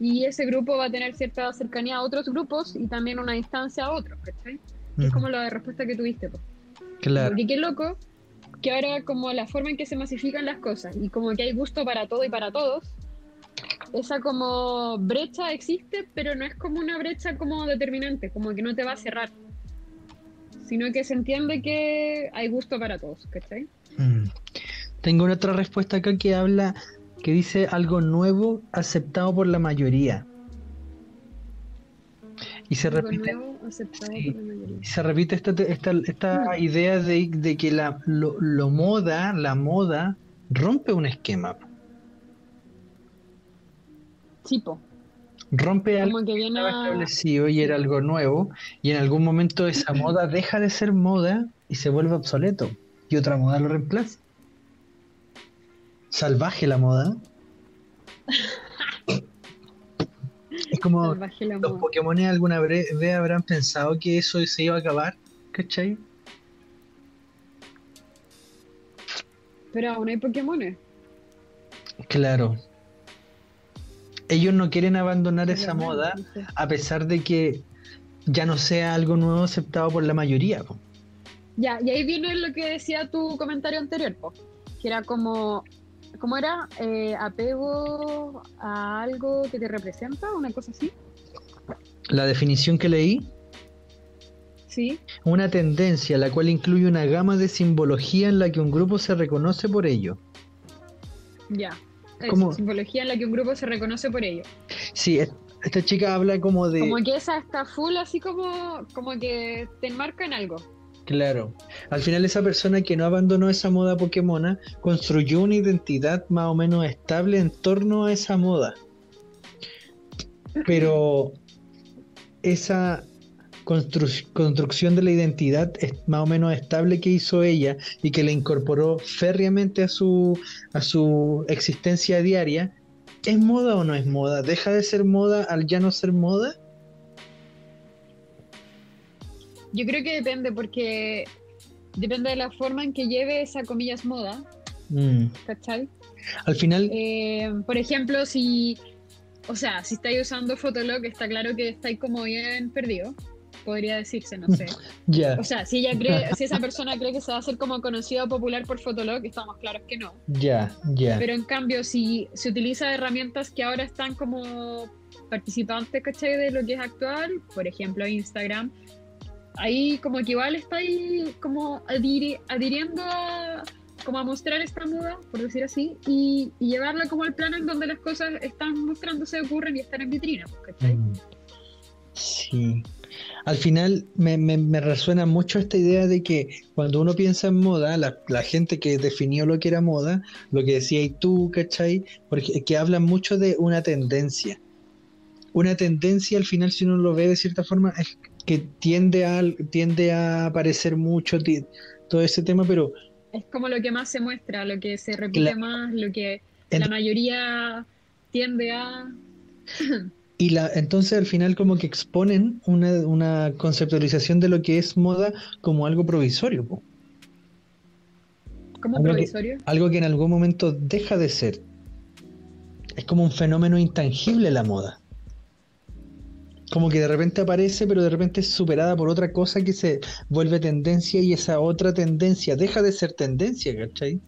y ese grupo va a tener cierta cercanía a otros grupos y también una distancia a otros, ¿cachai? Es como la respuesta que tuviste, pues. Claro. Porque qué loco que ahora como la forma en que se masifican las cosas y como que hay gusto para todo y para todos, esa como brecha existe, pero no es como una brecha como determinante, como que no te va a cerrar, sino que se entiende que hay gusto para todos, ¿cachai? Mm. Tengo una otra respuesta acá que habla, que dice algo nuevo aceptado por la mayoría. Y se repite, nuevo aceptado Sí. por la mayoría. y se repite esta, esta, esta idea de, de que la, lo, lo moda, la moda, rompe un esquema, Tipo, rompe algo como que que viene estaba establecido y era algo nuevo, y en algún momento esa moda deja de ser moda y se vuelve obsoleto, y otra moda lo reemplaza. Salvaje la moda. Como los. Pokémon alguna vez habrán pensado que eso se iba a acabar, ¿cachai? Pero aún hay Pokémones. Claro. Ellos no quieren abandonar esa moda no sé. a pesar de que ya no sea algo nuevo aceptado por la mayoría. po. Ya, y ahí viene lo que decía tu comentario anterior, po, que era como, ¿cómo era? Eh, apego a algo que te representa, una cosa así. La definición que leí, Sí, una tendencia la cual incluye una gama de simbología en la que un grupo se reconoce por ello. ya. Simbología en la que un grupo se reconoce por ello. Sí, es- esta chica habla como de... Como que esa está full, así como, como que te enmarca en algo. Claro. Al final esa persona que no abandonó esa moda Pokémona construyó una identidad más o menos estable en torno a esa moda. Pero esa constru- construcción de la identidad más o menos estable que hizo ella y que la incorporó férreamente a su, a su existencia diaria, ¿es moda o no es moda? ¿Deja de ser moda al ya no ser moda? Yo creo que depende, porque depende de la forma en que lleve esa comillas moda, Mm. ¿cachai? Al final, Eh, por ejemplo, si, o sea, si estáis usando Fotolog, está claro que estáis como bien perdido, podría decirse, no sé. ya, O sea, si ella cree, si esa persona cree que se va a hacer como conocida o popular por Fotolog, estamos claros que no. ya, ya. Pero en cambio, si se utiliza herramientas que ahora están como participantes, ¿cachai? De lo que es actual, por ejemplo, Instagram, ahí como que igual estáis como adhiri- adhiriendo a, como a mostrar esta moda, por decir así, y, y llevarla como al plano en donde las cosas están mostrándose, ocurren y están en vitrina, ¿cachai? Mm. Sí. Al final me, resuena mucho esta idea de que cuando uno piensa en moda, la, gente que definió lo que era moda, lo que decías tú, ¿cachai? Porque que hablan mucho de una tendencia. Una tendencia al final, si uno lo ve de cierta forma, que tiende a, tiende a aparecer mucho todo ese tema, pero Es como lo que más se muestra, lo que se repite más, lo que En- la mayoría tiende a... Y la, entonces al final como que exponen una, una conceptualización de lo que es moda como algo provisorio, po. como Algo que- provisorio. algo que en algún momento deja de ser. Es como un fenómeno intangible la moda. Como que de repente aparece, pero de repente es superada por otra cosa que se vuelve tendencia y esa otra tendencia deja de ser tendencia, ¿cachai?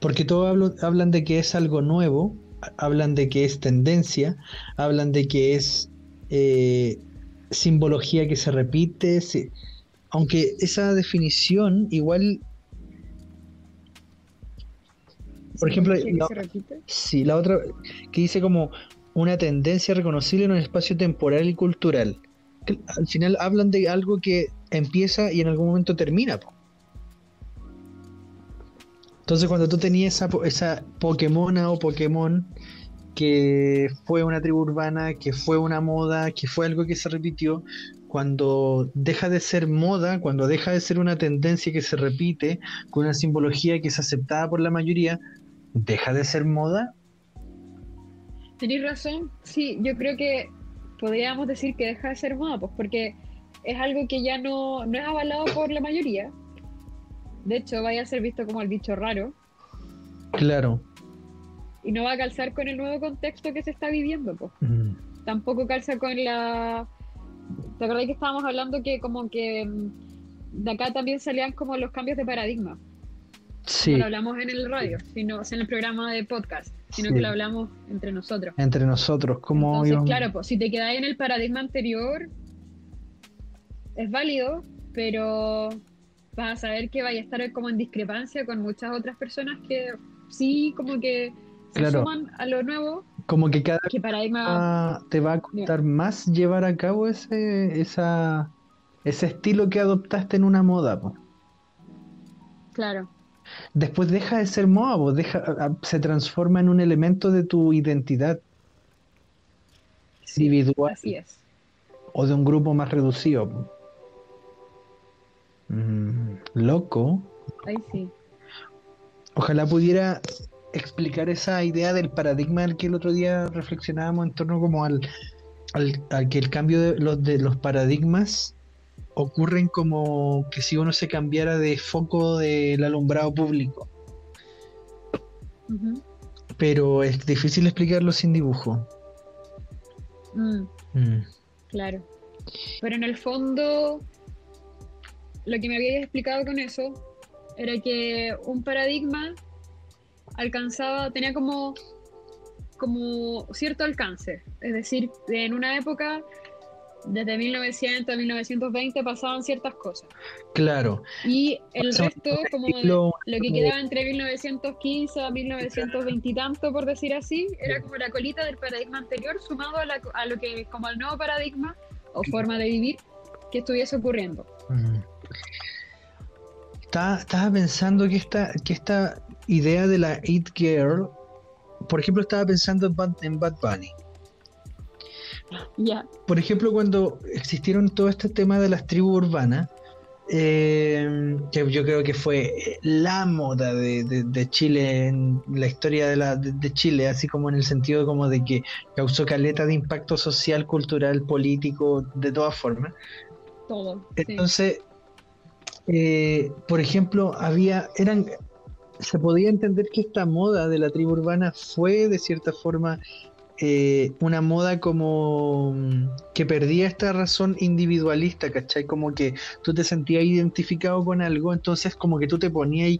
Porque todos hablan de que es algo nuevo, ha- hablan de que es tendencia, hablan de que es eh, simbología que se repite, aunque esa definición igual, por ejemplo, ¿Qué- qué la, sí, la otra que dice como una tendencia reconocible en un espacio temporal y cultural. Que al final hablan de algo que empieza y en algún momento termina. po. Entonces cuando tú tenías esa, esa Pokémona o Pokémon que fue una tribu urbana, que fue una moda, que fue algo que se repitió, cuando deja de ser moda, cuando deja de ser una tendencia que se repite, con una simbología que es aceptada por la mayoría, deja de ser moda Tenéis razón, sí, yo creo que podríamos decir que deja de ser moda, pues porque es algo que ya no, no es avalado por la mayoría. De hecho, vaya a ser visto como el bicho raro Claro. y no va a calzar con el nuevo contexto que se está viviendo, pues. Mm, Tampoco calza con la... ¿Te acordás que estábamos hablando que como que mm, de acá también salían como los cambios de paradigma? Sí, No lo hablamos en el radio, sino en el programa de podcast, sino Sí. que lo hablamos entre nosotros. entre nosotros, como Entonces, íbamos- claro, pues si te quedáis en el paradigma anterior, es válido, pero vas a saber que vaya a estar como en discrepancia con muchas otras personas que sí, como que se Claro. suman a lo nuevo, como que cada que paradigma, te va a costar más llevar a cabo ese, esa, ese estilo que adoptaste en una moda. po. claro, Después deja de ser moda, po, deja, se transforma en un elemento de tu identidad individual así es. o de un grupo más reducido. Mm, loco. Ahí sí. Ojalá pudiera explicar esa idea del paradigma del que el otro día reflexionábamos en torno como al, al, al que el cambio de los, de los paradigmas ocurren como que si uno se cambiara de foco del alumbrado público. Pero es difícil explicarlo sin dibujo. Mm, Mm, claro. Pero en el fondo, lo que me habías explicado con eso era que un paradigma alcanzaba, tenía como, como cierto alcance. Es decir, en una época, desde 1900 a 1920, pasaban ciertas cosas. Claro, Y el resto, como de- lo que quedaba entre 1915 a 1920 y tanto, por decir así, era como la colita del paradigma anterior sumado a, la- a lo que como al nuevo paradigma o forma de vivir que estuviese ocurriendo. Mm. Estaba, estaba pensando que esta, que esta idea de la It Girl, por ejemplo, estaba pensando en Bad, en Bad Bunny. Por ejemplo, cuando existieron todo este tema de las tribus urbanas, eh, que yo creo que fue la moda de, de- de Chile en la historia de, la, de, de Chile, así como en el sentido como de que causó caleta de impacto social, cultural, político, de todas formas. todo. sí. Entonces, eh, por ejemplo, había, eran, se podía entender que esta moda de la tribu urbana fue de cierta forma eh, una moda como mm, que perdía esta razón individualista, ¿cachai? Como que tú te sentías identificado con algo, entonces como que tú te ponías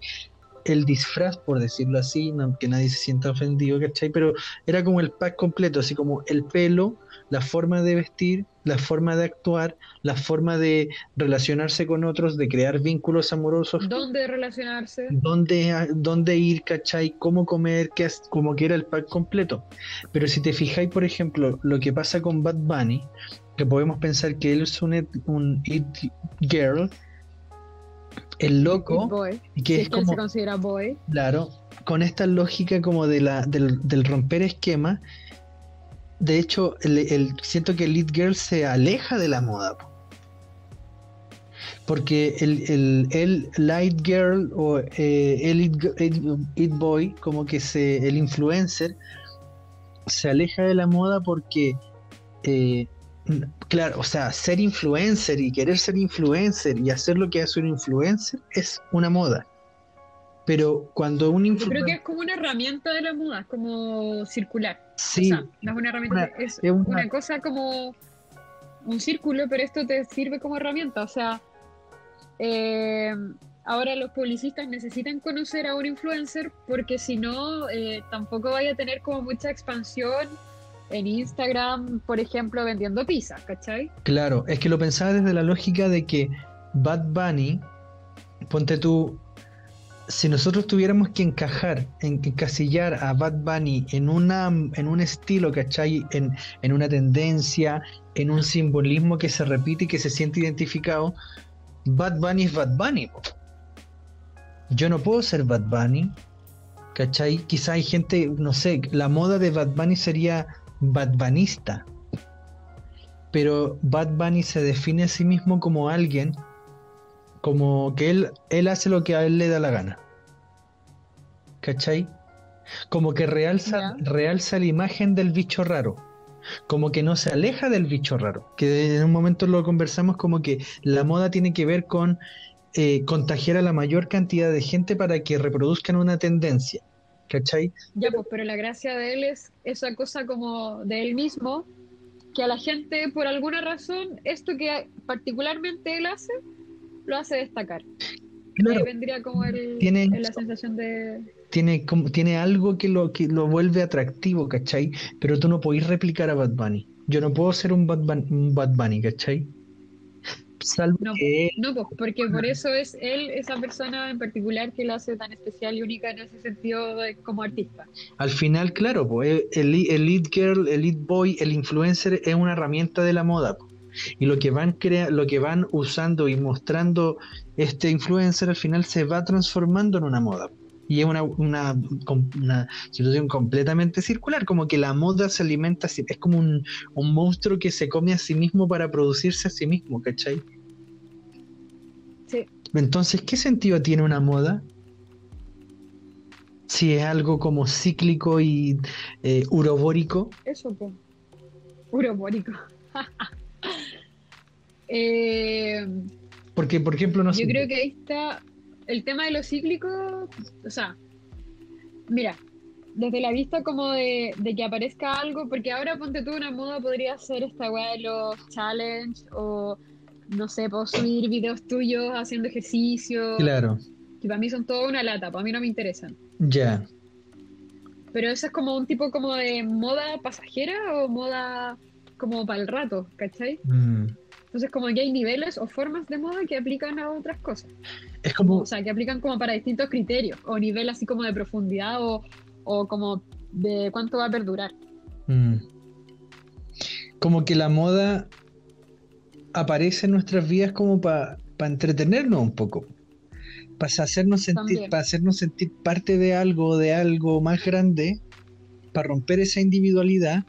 el disfraz, por decirlo así, no- que nadie se sienta ofendido, ¿cachai? Pero era como el pack completo, así como el pelo, la forma de vestir, la forma de actuar, la forma de relacionarse con otros, de crear vínculos amorosos, ¿Dónde relacionarse? dónde, dónde ir, ¿cachai? Cómo comer, qué como que era el pack completo. Pero si te fijáis, por ejemplo, lo que pasa con Bad Bunny, que podemos pensar que él es un, un it girl, el loco, boy. que Si es como, se considera boy. claro, con esta lógica como de la, del, del romper esquema, de hecho, el, el- siento que el It Girl se aleja de la moda. po. Porque el, el, el Light Girl o eh, el It, Boy, como que se, el influencer, se aleja de la moda porque, eh, claro, o sea, ser influencer y querer ser influencer y hacer lo que hace un influencer es una moda. Pero cuando un Yo creo que influencer... es como una herramienta de la moda, como circular. Sí, O sea, no es una herramienta, una- es es una- una cosa como un círculo, pero esto te sirve como herramienta. O sea, eh, ahora los publicistas necesitan conocer a un influencer porque si no, eh, tampoco vaya a tener como mucha expansión en Instagram, por ejemplo, vendiendo pizza, ¿cachai? Claro, es que lo pensaba desde la lógica de que Bad Bunny, ponte tú, si nosotros tuviéramos que encajar, en, encasillar a Bad Bunny en, una, en un estilo, ¿cachai? En, en una tendencia, en un simbolismo que se repite y que se siente identificado, Bad Bunny es Bad Bunny. Yo no puedo ser Bad Bunny, ¿cachai? Quizá hay gente, no sé, la moda de Bad Bunny sería Bad Bunista pero Bad Bunny se define a sí mismo como alguien, como que él, él hace lo que a él le da la gana. ¿Cachai? Como que realza, realza la imagen del bicho raro. Como que no se aleja del bicho raro. Que en un momento lo conversamos como que la moda tiene que ver con eh, contagiar a la mayor cantidad de gente para que reproduzcan una tendencia. ¿Cachai? Ya, pues, pero la gracia de él es esa cosa como de él mismo, que a la gente, por alguna razón, esto que particularmente él hace, lo hace destacar. Claro, Ahí vendría como el, Tiene- la sensación de... tiene, como, tiene algo que lo, que lo vuelve atractivo, ¿cachai? Pero tú no podés replicar a Bad Bunny. Yo no puedo ser un Bad, Bun- un Bad Bunny, ¿cachai? Salvo No, que No, pues, porque por eso es él, esa persona en particular, que lo hace tan especial y única en ese sentido de- como artista. al final, claro, pues, el, el lead girl, el lead boy, el influencer es una herramienta de la moda. po. Y lo que van crea lo que van usando y mostrando este influencer al final se va transformando en una moda. Y es una, una, una situación completamente circular, como que la moda se alimenta, es como un, un monstruo que se come a sí mismo para producirse a sí mismo, ¿cachai? Sí, Entonces, ¿qué sentido tiene una moda? Si es algo como cíclico y eh, urobórico. eso, pues. Urobórico. eh, Porque, por ejemplo, no sé. Yo creo que ahí está el tema de lo cíclico, o sea, mira, desde la vista como de, de que aparezca algo, porque ahora ponte tú una moda podría ser esta weá de los challenge o no sé, puedo subir videos tuyos haciendo ejercicio, Claro, que para mí son toda una lata, para mí no me interesan. ya. Pero eso es como un tipo como de moda pasajera o moda como para el rato, ¿cachai? Mm. Entonces como que hay niveles o formas de moda que aplican a otras cosas. Es como. O sea, que aplican como para distintos criterios, o nivel así como de profundidad, o, o como de cuánto va a perdurar. mm. Como que la moda aparece en nuestras vidas como para entretenernos un poco. Para hacernos sentir, para hacernos sentir parte de algo, de algo más grande, para romper esa individualidad.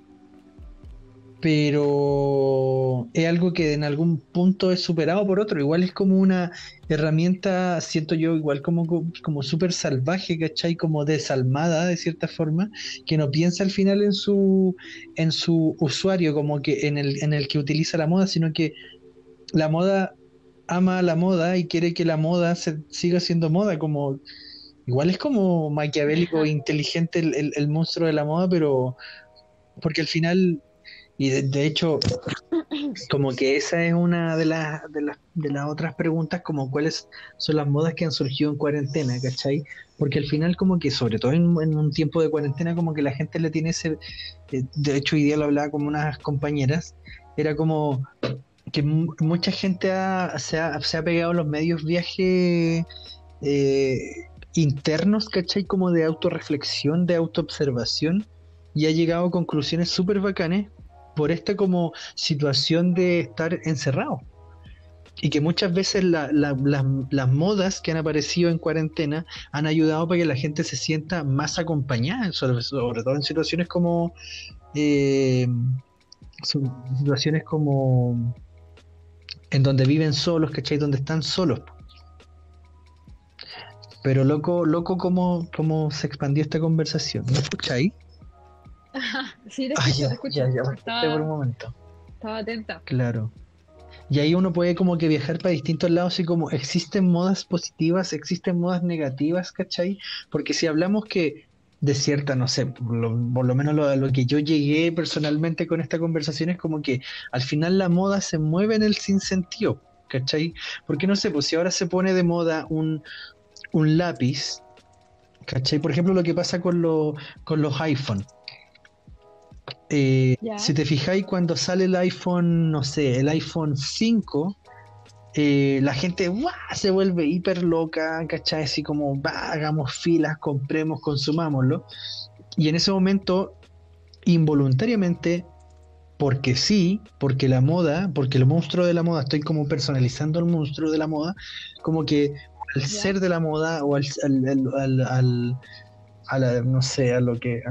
Pero es algo que en algún punto es superado por otro. Igual es como una herramienta, siento yo, igual como, como súper salvaje, ¿cachai? Como desalmada de cierta forma, que no piensa al final en su, en su usuario, como que en el, en el que utiliza la moda, sino que la moda ama a la moda y quiere que la moda se, siga siendo moda, como igual es como maquiavélico e inteligente el, el- el monstruo de la moda, pero porque al final, y de, hecho, como que esa es una de las, de las de las otras preguntas, como cuáles son las modas que han surgido en cuarentena, ¿cachai? Porque al final como que, sobre todo en, un tiempo de cuarentena, como que la gente le tiene ese, eh, de hecho hoy día lo hablaba con unas compañeras, era como que mu- mucha gente ha- se, ha, se ha pegado a los medios viajes eh, internos, ¿cachai? Como de autorreflexión, de autoobservación, y ha llegado a conclusiones súper bacanes por esta como situación de estar encerrado. Y que muchas veces la- la- las, modas que han aparecido en cuarentena han ayudado para que la gente se sienta más acompañada, sobre, sobre todo en situaciones como eh, situaciones como en donde viven solos, ¿cachai? Donde están solos. Pero loco, loco cómo, cómo se expandió esta conversación. ¿Me escucháis? Sí, te Ah, escucho, ya, te escucho. ya, ya, me escuché estaba, por un momento. estaba atenta. Claro. Y ahí uno puede como que viajar para distintos lados y como existen modas positivas, existen modas negativas, ¿cachai? Porque si hablamos que de cierta, no sé, por lo, por lo menos lo, a lo que yo llegué personalmente con esta conversación es como que al final la moda se mueve en el sinsentido, ¿cachai? Porque no sé, pues si ahora se pone de moda un, un lápiz, ¿cachai? Por ejemplo, lo que pasa con, lo- con los iPhone. Eh, si te fijáis cuando sale el iPhone, no sé, el iPhone 5, eh, la gente ¡guau! se vuelve hiper loca, ¿cachai? Así como, va, hagamos filas, compremos, consumámoslo. Y en ese momento, involuntariamente, porque sí, porque la moda, porque el monstruo de la moda, estoy como personalizando el monstruo de la moda, como que al ser de la moda o al, al, al, al- al- a la- no sé, a lo que...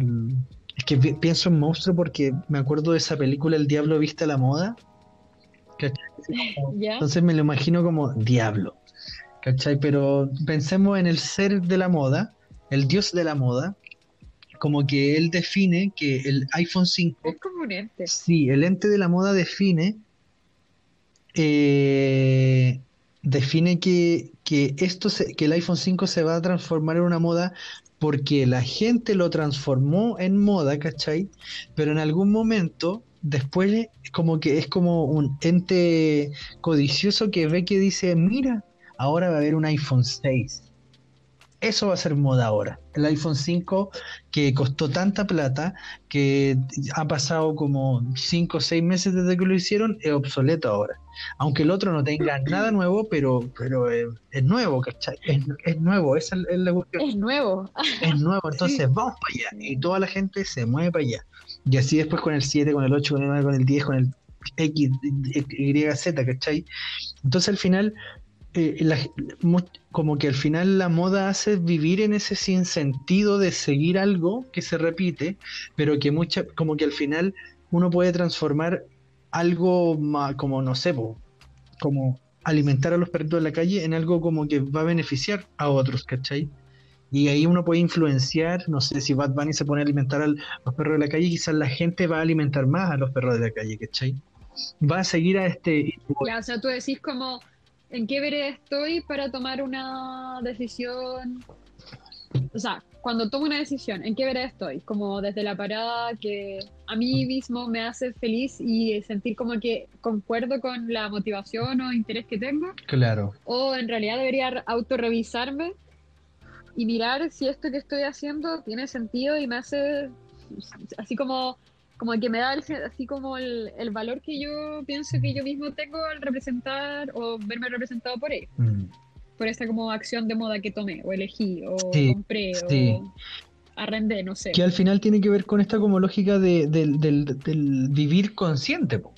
que pi- pienso en monstruo porque me acuerdo de esa película El Diablo Viste a la Moda. entonces me lo imagino como diablo. ¿Cachai? Pero pensemos en el ser de la moda, el dios de la moda, como que él define que el iPhone 5 Es como un ente. Sí, el ente de la moda define, eh, define que, que esto se- que el iPhone 5 se va a transformar en una moda porque la gente lo transformó en moda, ¿cachai? Pero en algún momento, después, como que es como un ente codicioso que ve que dice, mira, ahora va a haber un iPhone 6. Eso va a ser moda ahora. El iPhone 5 que costó tanta plata que ha pasado como 5 o 6 meses desde que lo hicieron, es obsoleto ahora. Aunque el otro no tenga nada nuevo, pero, pero es, es nuevo, ¿cachai? Es, es nuevo, esa es es la cuestión. Es nuevo. Es nuevo, entonces vamos para allá. Y toda la gente se mueve para allá. Y así después con el 7, con el 8, con el 9, con el 10, con el X, Y, Z, ¿cachai? Entonces al final, eh, como que al final la moda hace vivir en ese sinsentido de seguir algo que se repite, pero que mucha, como que al final uno puede transformar algo ma- como, no sé, como alimentar a los perritos de la calle en algo como que va a beneficiar a otros, ¿cachai? Y ahí uno puede influenciar, no sé, si Bad Bunny se pone a alimentar a los perros de la calle, quizás la gente va a alimentar más a los perros de la calle, ¿cachai? Va a seguir a este... Ya, o sea, tú decís como, ¿en qué vereda estoy para tomar una decisión? O sea, cuando tomo una decisión, ¿en qué vereda estoy? Como desde la parada que a mí mismo me hace feliz y sentir como que concuerdo con la motivación o interés que tengo, Claro, o en realidad debería autorrevisarme y mirar si esto que estoy haciendo tiene sentido y me hace así como como que me da el- así como el, el valor que yo pienso que yo mismo tengo al representar o verme representado por ello, Mm. por esta como acción de moda que tomé o elegí o Sí, compré sí. o arrendé, no sé. que al final tiene que ver con esta como lógica de, del, del- del vivir consciente, po.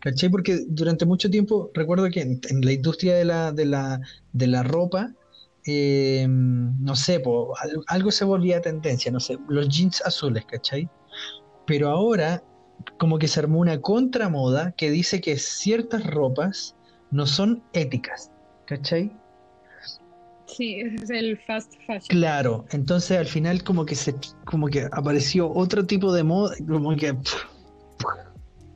¿cachai? Porque durante mucho tiempo, recuerdo que en, en la industria de la, de la, de la ropa, eh, no sé, po, algo se volvía tendencia, no sé, los jeans azules, ¿cachai? Pero ahora como que se armó una contramoda que dice que ciertas ropas no son éticas, ¿cachai? Sí, ese es el fast fashion. Claro, entonces al final como que se como que apareció otro tipo de moda, como que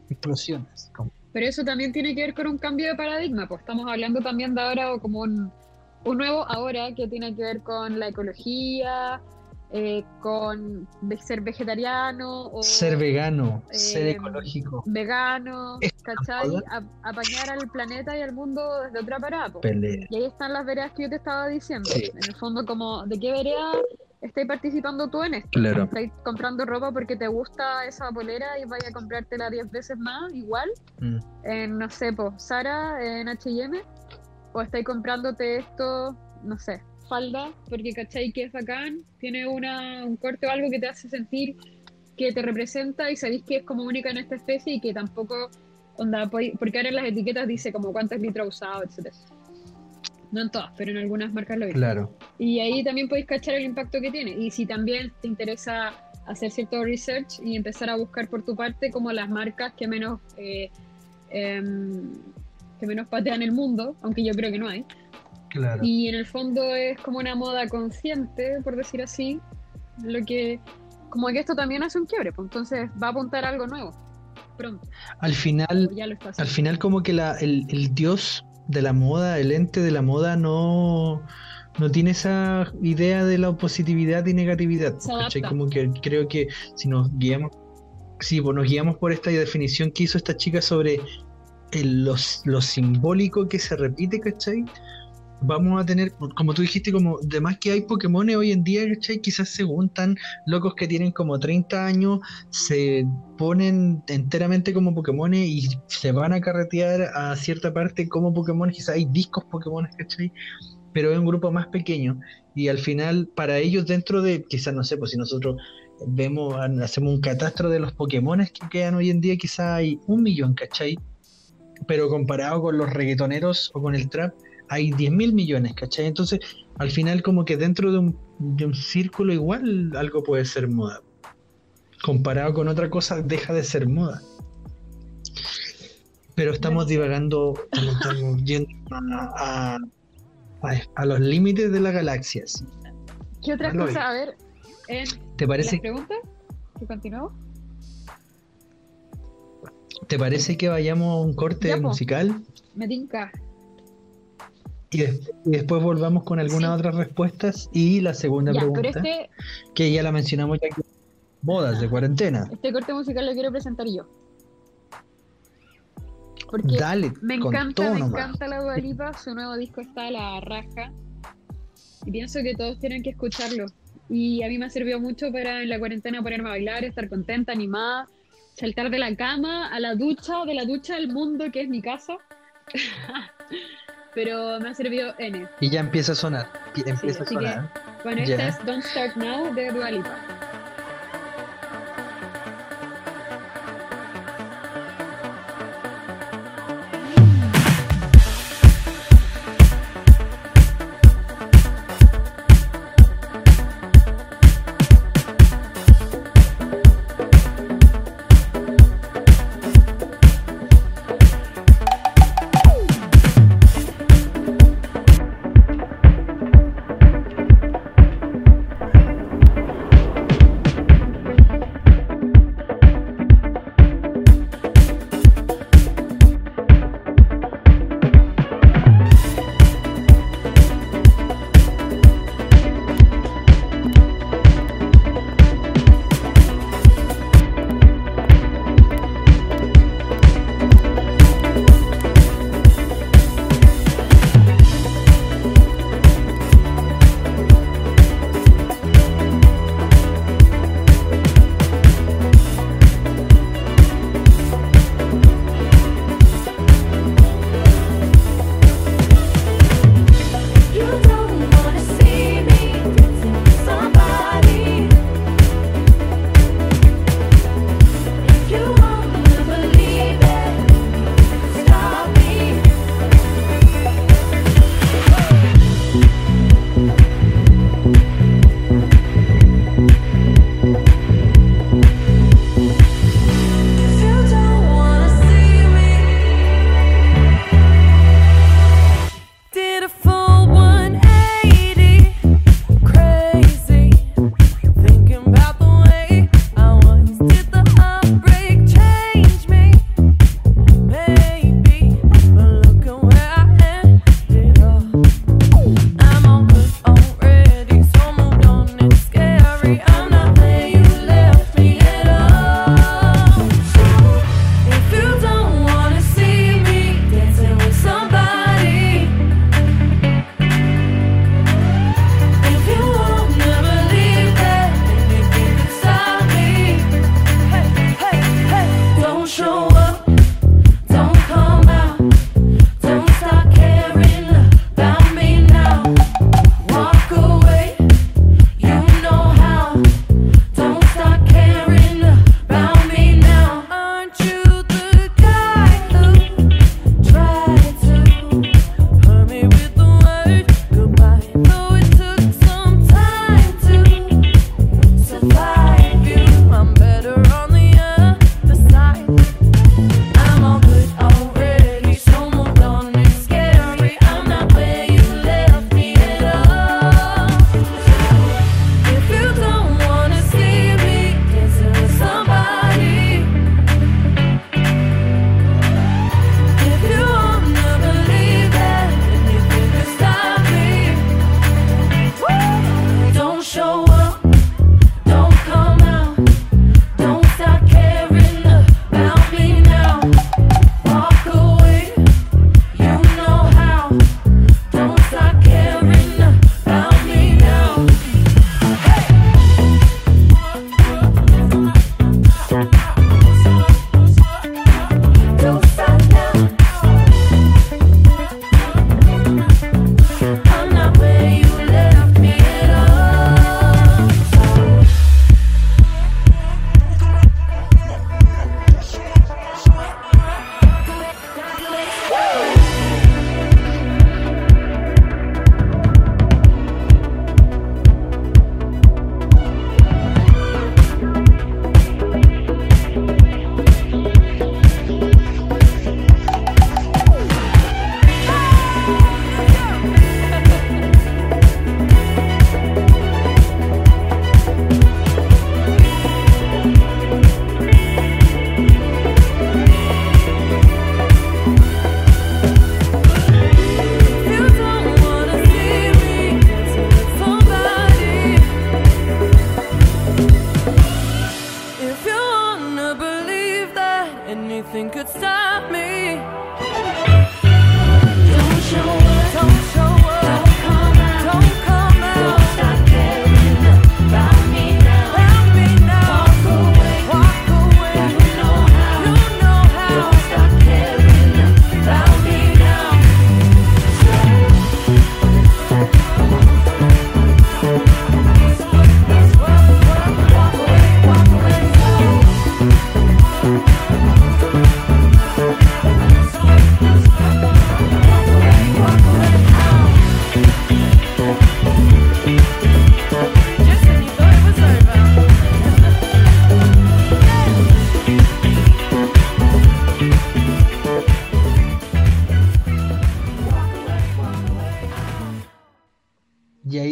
explosiones. como- Pero eso también tiene que ver con un cambio de paradigma, pues estamos hablando también de ahora o como un, un nuevo ahora que tiene que ver con la ecología, eh, con ser vegetariano o Ser vegano, ser eh, ecológico, vegano, ¿cachai? A- apañar al planeta y al mundo desde otra parada. Y ahí están las veredas que yo te estaba diciendo. Sí. En el fondo, como, ¿de qué vereda estás participando tú en esto? Claro. ¿Estás comprando ropa porque te gusta esa polera y vaya a comprártela 10 veces más, igual? Mm. En, no sé, pues, Sara, en HM. O estáis comprándote esto, no sé, falda, porque cachai que es bacán, tiene una, un corte o algo que te hace sentir que te representa y sabéis que es como única en esta especie y que tampoco, onda, porque ahora en las etiquetas dice como cuántos litros ha usado, etcétera. No en todas, pero en algunas marcas lo dice. Claro, Y ahí también podéis cachar el impacto que tiene. Y si también te interesa hacer cierto research y empezar a buscar por tu parte como las marcas que menos eh, em, que menos patean el mundo, aunque yo creo que no hay. Claro. Y en el fondo es como una moda consciente, por decir así, lo que como que esto también hace un quiebre, pues entonces va a apuntar a algo nuevo pronto. Al final, o ya lo está al final como que la, el, el dios de la moda, el ente de la moda no, no tiene esa idea de la positividad y negatividad. Como que creo que si nos guiamos, sí, pues nos guiamos por esta definición que hizo esta chica sobre el- los- lo simbólico que se repite, ¿cachai? Vamos a tener, como tú dijiste, como de más que hay Pokémon hoy en día, ¿cachai? Quizás se juntan locos que tienen como 30 años, se ponen enteramente como Pokémon y se van a carretear a cierta parte como Pokémon, quizás hay discos Pokémon, ¿cachai? Pero es un grupo más pequeño y al final para ellos dentro de, quizás no sé, pues si nosotros vemos, hacemos un catastro de los Pokémon que quedan hoy en día, quizás hay un millón, ¿cachai? Pero comparado con los reggaetoneros o con el trap, hay 10 mil millones, ¿cachai? Entonces, al final como que dentro de un, de un círculo igual algo puede ser moda. Comparado con otra cosa, deja de ser moda. Pero estamos divagando, estamos, yendo a, a- los límites de la galaxia. sí. ¿Qué otras Aloy. cosas? A ver, en ¿Te ¿Las parece, preguntas? ¿Que continuamos? ¿Te parece que vayamos a un corte Ya, musical Me tinca. Y, y después volvamos con algunas Sí. otras respuestas? Y la segunda Ya, pregunta, este, que ya la mencionamos ya que bodas de cuarentena. este corte musical lo quiero presentar yo. Porque Dale, me encanta, me nomás. encanta la Dua Lipa, su nuevo disco está a la raja. Y pienso que todos tienen que escucharlo. Y a mí me ha servido mucho para en la cuarentena ponerme a bailar, estar contenta, animada, saltar de la cama a la ducha, de la ducha al mundo que es mi casa. Pero me ha servido N. Y ya empieza a sonar. Empieza así a que- sonar. Bueno, Ya. esta es Don't Start Now de Dua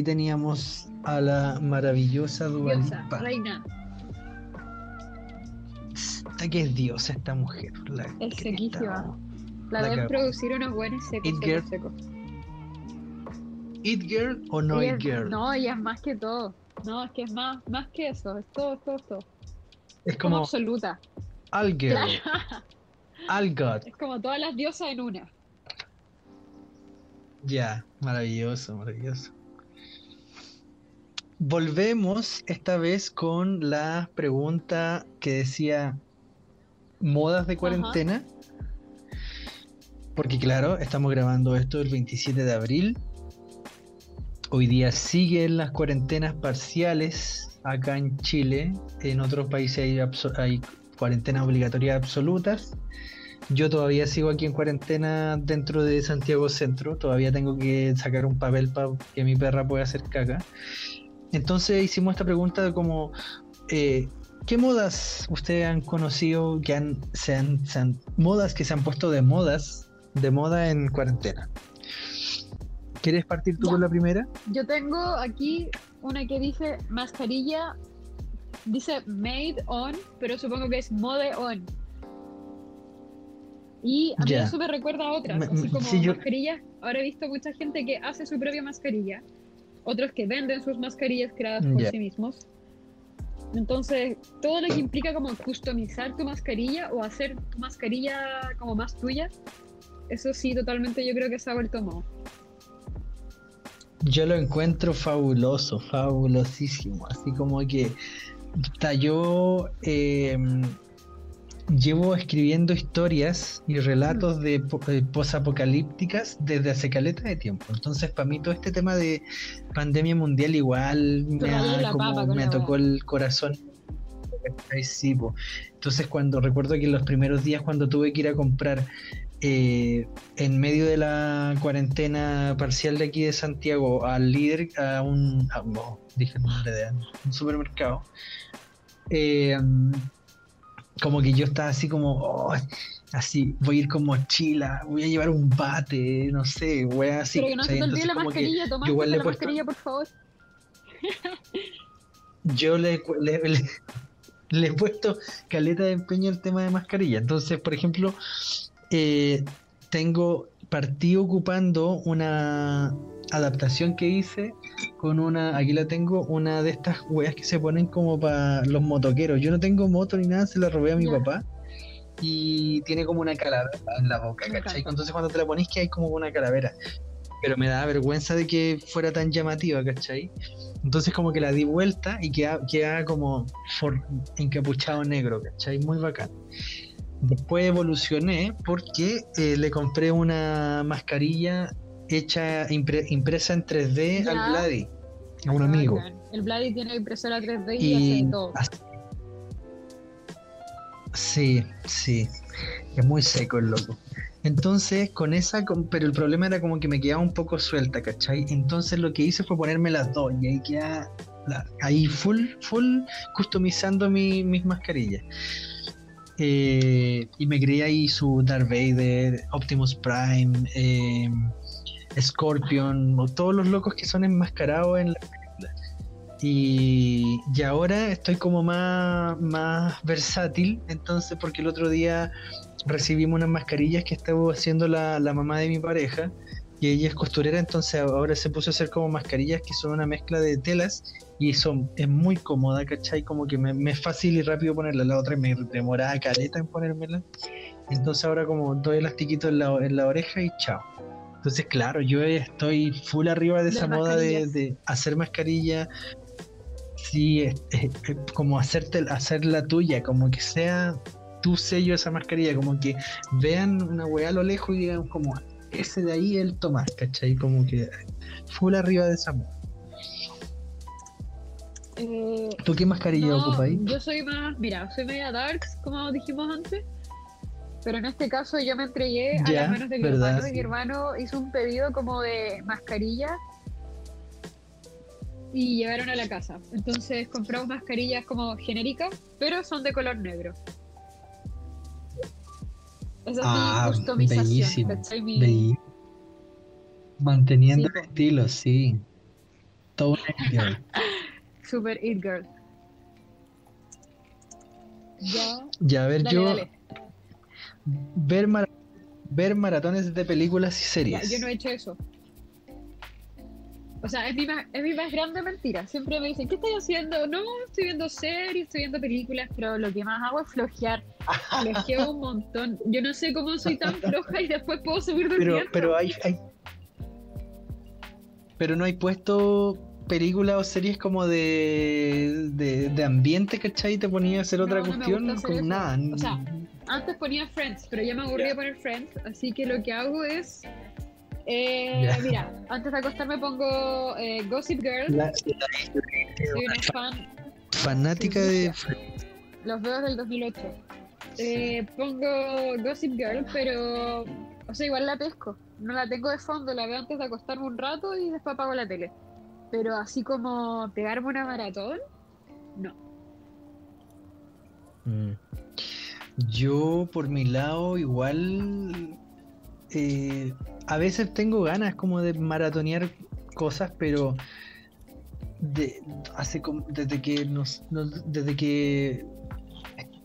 teníamos a la maravillosa Dua Diosa, Lipa. reina. Esta que es diosa esta mujer. La Es sequísima. está- La La deben producir unos buenos secos, It secos. ¿It Girl o no Ella It Girl? No, ella es más que todo. No, es que es más, más que eso. Es todo, todo, todo. es Como como absoluta. All Girl, Claro. All God. Es como todas las diosas en una. Ya, maravilloso, maravilloso. Volvemos esta vez con la pregunta que decía modas de cuarentena. Porque claro, estamos grabando esto el 27 de abril. Hoy día siguen las cuarentenas parciales acá en Chile. En otros países hay, hay cuarentenas obligatorias absolutas. Yo todavía sigo aquí en cuarentena dentro de Santiago Centro. Todavía tengo que sacar un papel para que mi perra pueda hacer caca. Entonces hicimos esta pregunta de como, eh, ¿qué modas ustedes han conocido que han, se han, se han- modas que se han puesto de modas, de moda en cuarentena? ¿Quieres partir tú Ya. con la primera? Yo tengo aquí una que dice mascarilla. Dice made on, pero supongo que es mode on. Y a mí Ya. eso me recuerda a otras, así como sí, yo- mascarillas. Ahora he visto mucha gente que hace su propia mascarilla, otros que venden sus mascarillas creadas por sí mismos. Entonces, todo lo que implica como customizar tu mascarilla o hacer tu mascarilla como más tuya, eso sí, totalmente yo creo que se ha vuelto moda. Yo lo encuentro fabuloso, fabulosísimo. Así como que yo eh, llevo escribiendo historias y relatos de eh, posapocalípticas desde hace caleta de tiempo. Entonces, para mí todo este tema de pandemia mundial igual me, ha- como me tocó el corazón. Entonces, cuando recuerdo que en los primeros días cuando tuve que ir a comprar eh, en medio de la cuarentena parcial de aquí de Santiago al líder, a un, a- no, dije el nombre de un supermercado, eh, como que yo estaba así como, oh, así, voy a ir con mochila, voy a llevar un bate, no sé, wea así. Pero que no se te olvide la mascarilla, he la puesto- mascarilla, por favor. yo le, le, le- le he puesto caleta de empeño al tema de mascarilla. Entonces, por ejemplo, eh, tengo partí ocupando una adaptación que hice con una, aquí la tengo, una de estas weas que se ponen como para los motoqueros. Yo no tengo moto ni nada, se la robé a mi papá. Y tiene como una calavera en la boca, ¿cachai? Entonces cuando te la ponís que hay como una calavera. Pero me da vergüenza de que fuera tan llamativa, ¿cachai? Entonces como que la di vuelta y queda, queda como for- encapuchado negro, ¿cachai? Muy bacán. Después evolucioné porque eh, le compré una mascarilla hecha, impre- impresa en 3D Ya. al Vladi, a un amigo. Bacán. El Vladi tiene impresora 3D y, Y hace todo. Sí, sí. Es muy seco el loco. Entonces, con esa, con- pero el problema era como que me quedaba un poco suelta, ¿cachai? Entonces lo que hice fue ponerme las dos y ahí queda la- ahí full, full customizando mi- mis mascarillas. Eh, y me creé ahí su Darth Vader, Optimus Prime, eh, Scorpion, o todos los locos que son enmascarados en la película. Y, y ahora estoy como más, más versátil, entonces, porque el otro día recibimos unas mascarillas que estaba haciendo la, la mamá de mi pareja, y ella es costurera, entonces ahora se puso a hacer como mascarillas que son una mezcla de telas y son, es muy cómoda, ¿cachai? Como que me, me es fácil y rápido ponerla. La otra me demoraba caleta en ponérmela. Entonces ahora como dos elastiquitos en la, en la oreja y chao. Entonces, claro, yo estoy full arriba de esa moda de, hacer mascarilla. Sí, es- es- es como hacerte, hacer la tuya, como que sea tu sello esa mascarilla, como que vean una weá a lo lejos y digan como ese de ahí el Tomás, ¿cachai? Como que full arriba de esa moda. Eh, ¿Tú qué mascarilla no, ocupas ahí? yo soy más, mira, soy media darks, como dijimos antes. Pero en este caso yo me entregué a las manos de mi verdad, hermano y mi hermano hizo un pedido como de mascarilla y llevaron a la casa. Entonces compramos mascarillas como genéricas, pero son de color negro. Esa es Ah, mi customización. bellísimo. Manteniendo Sí, el estilo, sí. Todo un girl. Super It Girl. Ya. Ya, a ver, Dale, yo dale. Ver, mara- ver maratones de películas y Ya, series. yo no he hecho eso. O sea, es mi, más, es mi más grande mentira. Siempre me dicen, ¿qué estoy haciendo? No, estoy viendo series, estoy viendo películas, pero lo que más hago es flojear. Flojeo un montón. Yo no sé cómo soy tan floja y después puedo subir pero, durmiendo. pero hay, hay- Pero no hay puesto películas o series como de, de, de ambiente, ¿cachai? Te ponía a hacer otra No, cuestión hacer eso. nada. O sea, Antes ponía Friends, pero ya me aburrí de poner Friends, así que lo que hago es... eh. Mira, antes de acostarme pongo eh, Gossip Girl. La- Soy una fan fanática de. Los veo del 2008. Eh, pongo Gossip Girl, pero. O sea, igual la pesco. No la tengo de fondo, la veo antes de acostarme un rato y después apago la tele. Pero así como pegarme una maratón, no. Mm. Yo, por mi lado, igual. eh, a veces tengo ganas como de maratonear cosas, pero. De, hace desde que nos, nos- desde que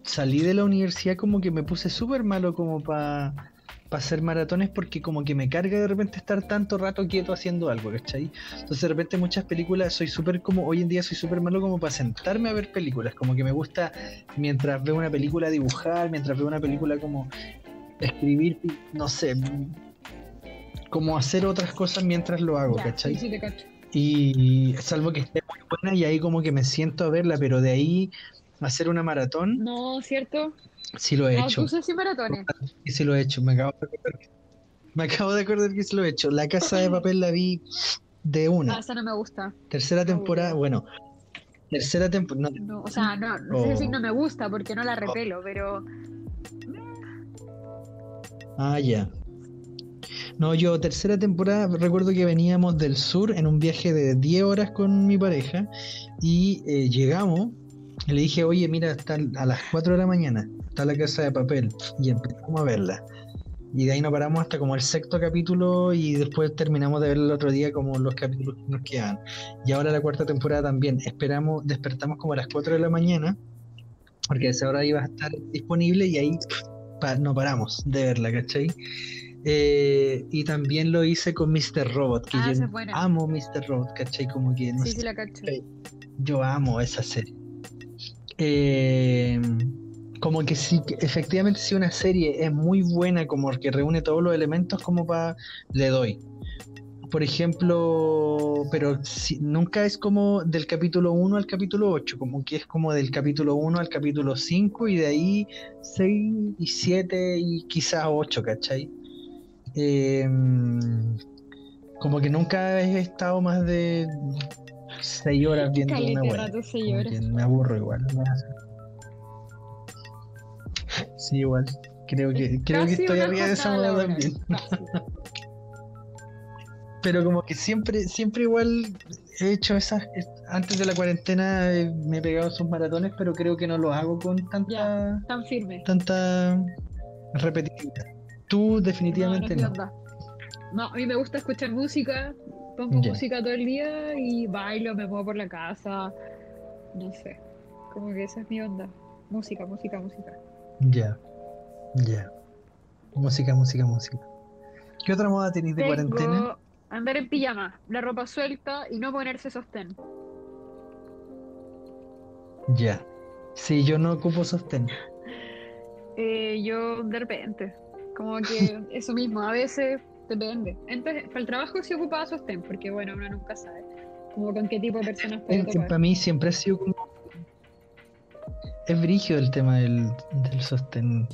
salí de la universidad como que me puse súper malo como para hacer maratones porque como que me carga de repente estar tanto rato quieto haciendo algo, ¿cachai? Entonces de repente muchas películas soy súper como, hoy en día soy súper malo como para sentarme a ver películas, como que me gusta mientras veo una película dibujar, mientras veo una película como escribir, no sé, como hacer otras cosas mientras lo hago, Ya, ¿cachai? sí, sí te cacho. Y salvo que esté muy buena y ahí como que me siento a verla, pero de ahí hacer una maratón, No, ¿cierto? Sí lo he hecho. maratones. Y sí lo he hecho, me acabo de acordar. Me acabo de acordar que sí lo he hecho. La casa de papel la vi de Ah, una. esa no me gusta. Tercera temporada, bueno. Tercera temporada. No, o sea, no, no sé Oh. si no me gusta porque no la repelo, pero. Ah, ya. No, yo tercera temporada, recuerdo que veníamos del sur en un viaje de 10 horas con mi pareja y eh, llegamos y le dije, oye, mira, está a las 4 de la mañana, está la casa de papel y empezamos a verla. Y de ahí nos paramos hasta como el sexto capítulo y después terminamos de ver el otro día como los capítulos que nos quedaban. Y ahora la cuarta temporada también. Esperamos, despertamos como a las 4 de la mañana porque a esa hora iba a estar disponible y ahí pa- no paramos de verla, ¿cachai? Eh, y también lo hice con Mr. Robot, que Ah, yo amo Mr. Robot, ¿cachai? Como que no Sí, sé, sí la cacho. Yo amo esa serie. Eh, como que sí, que efectivamente si una serie es muy buena, como que reúne todos los elementos, como para le doy. Por ejemplo, pero si- nunca es como del capítulo 1 al capítulo 8, como que es como del capítulo 1 al capítulo 5 y de ahí 6 y 7 y quizás 8, ¿cachai? Eh, como que nunca he estado más de 6 horas viendo Caleta una buena. rato, seis Como horas. que me aburro igual. no. Sí, igual. Creo que, creo que estoy arriba de esa moda también. Pero como que siempre, siempre igual he hecho esas. es- Antes de la cuarentena eh, me he pegado sus maratones, pero creo que no lo hago con tanta, Tan firme. tanta repetitividad. Tú definitivamente no, no. no. No, a mí me gusta escuchar música, pongo música todo el día y bailo, me muevo por la casa, no sé, como que esa es mi onda. Música, música, música. Ya, ya. Música, música, música. ¿Qué otra moda tenéis de cuarentena? Andar en pijama, la ropa suelta y no ponerse sostén. Ya. Sí, yo no ocupo sostén. Eh, yo de repente, como que eso mismo, a veces depende. Entonces, para el trabajo sí ocupaba sostén, porque bueno, uno nunca sabe como con qué tipo de personas puede para mí siempre ha sido como. Es brígido el tema del, del sostén.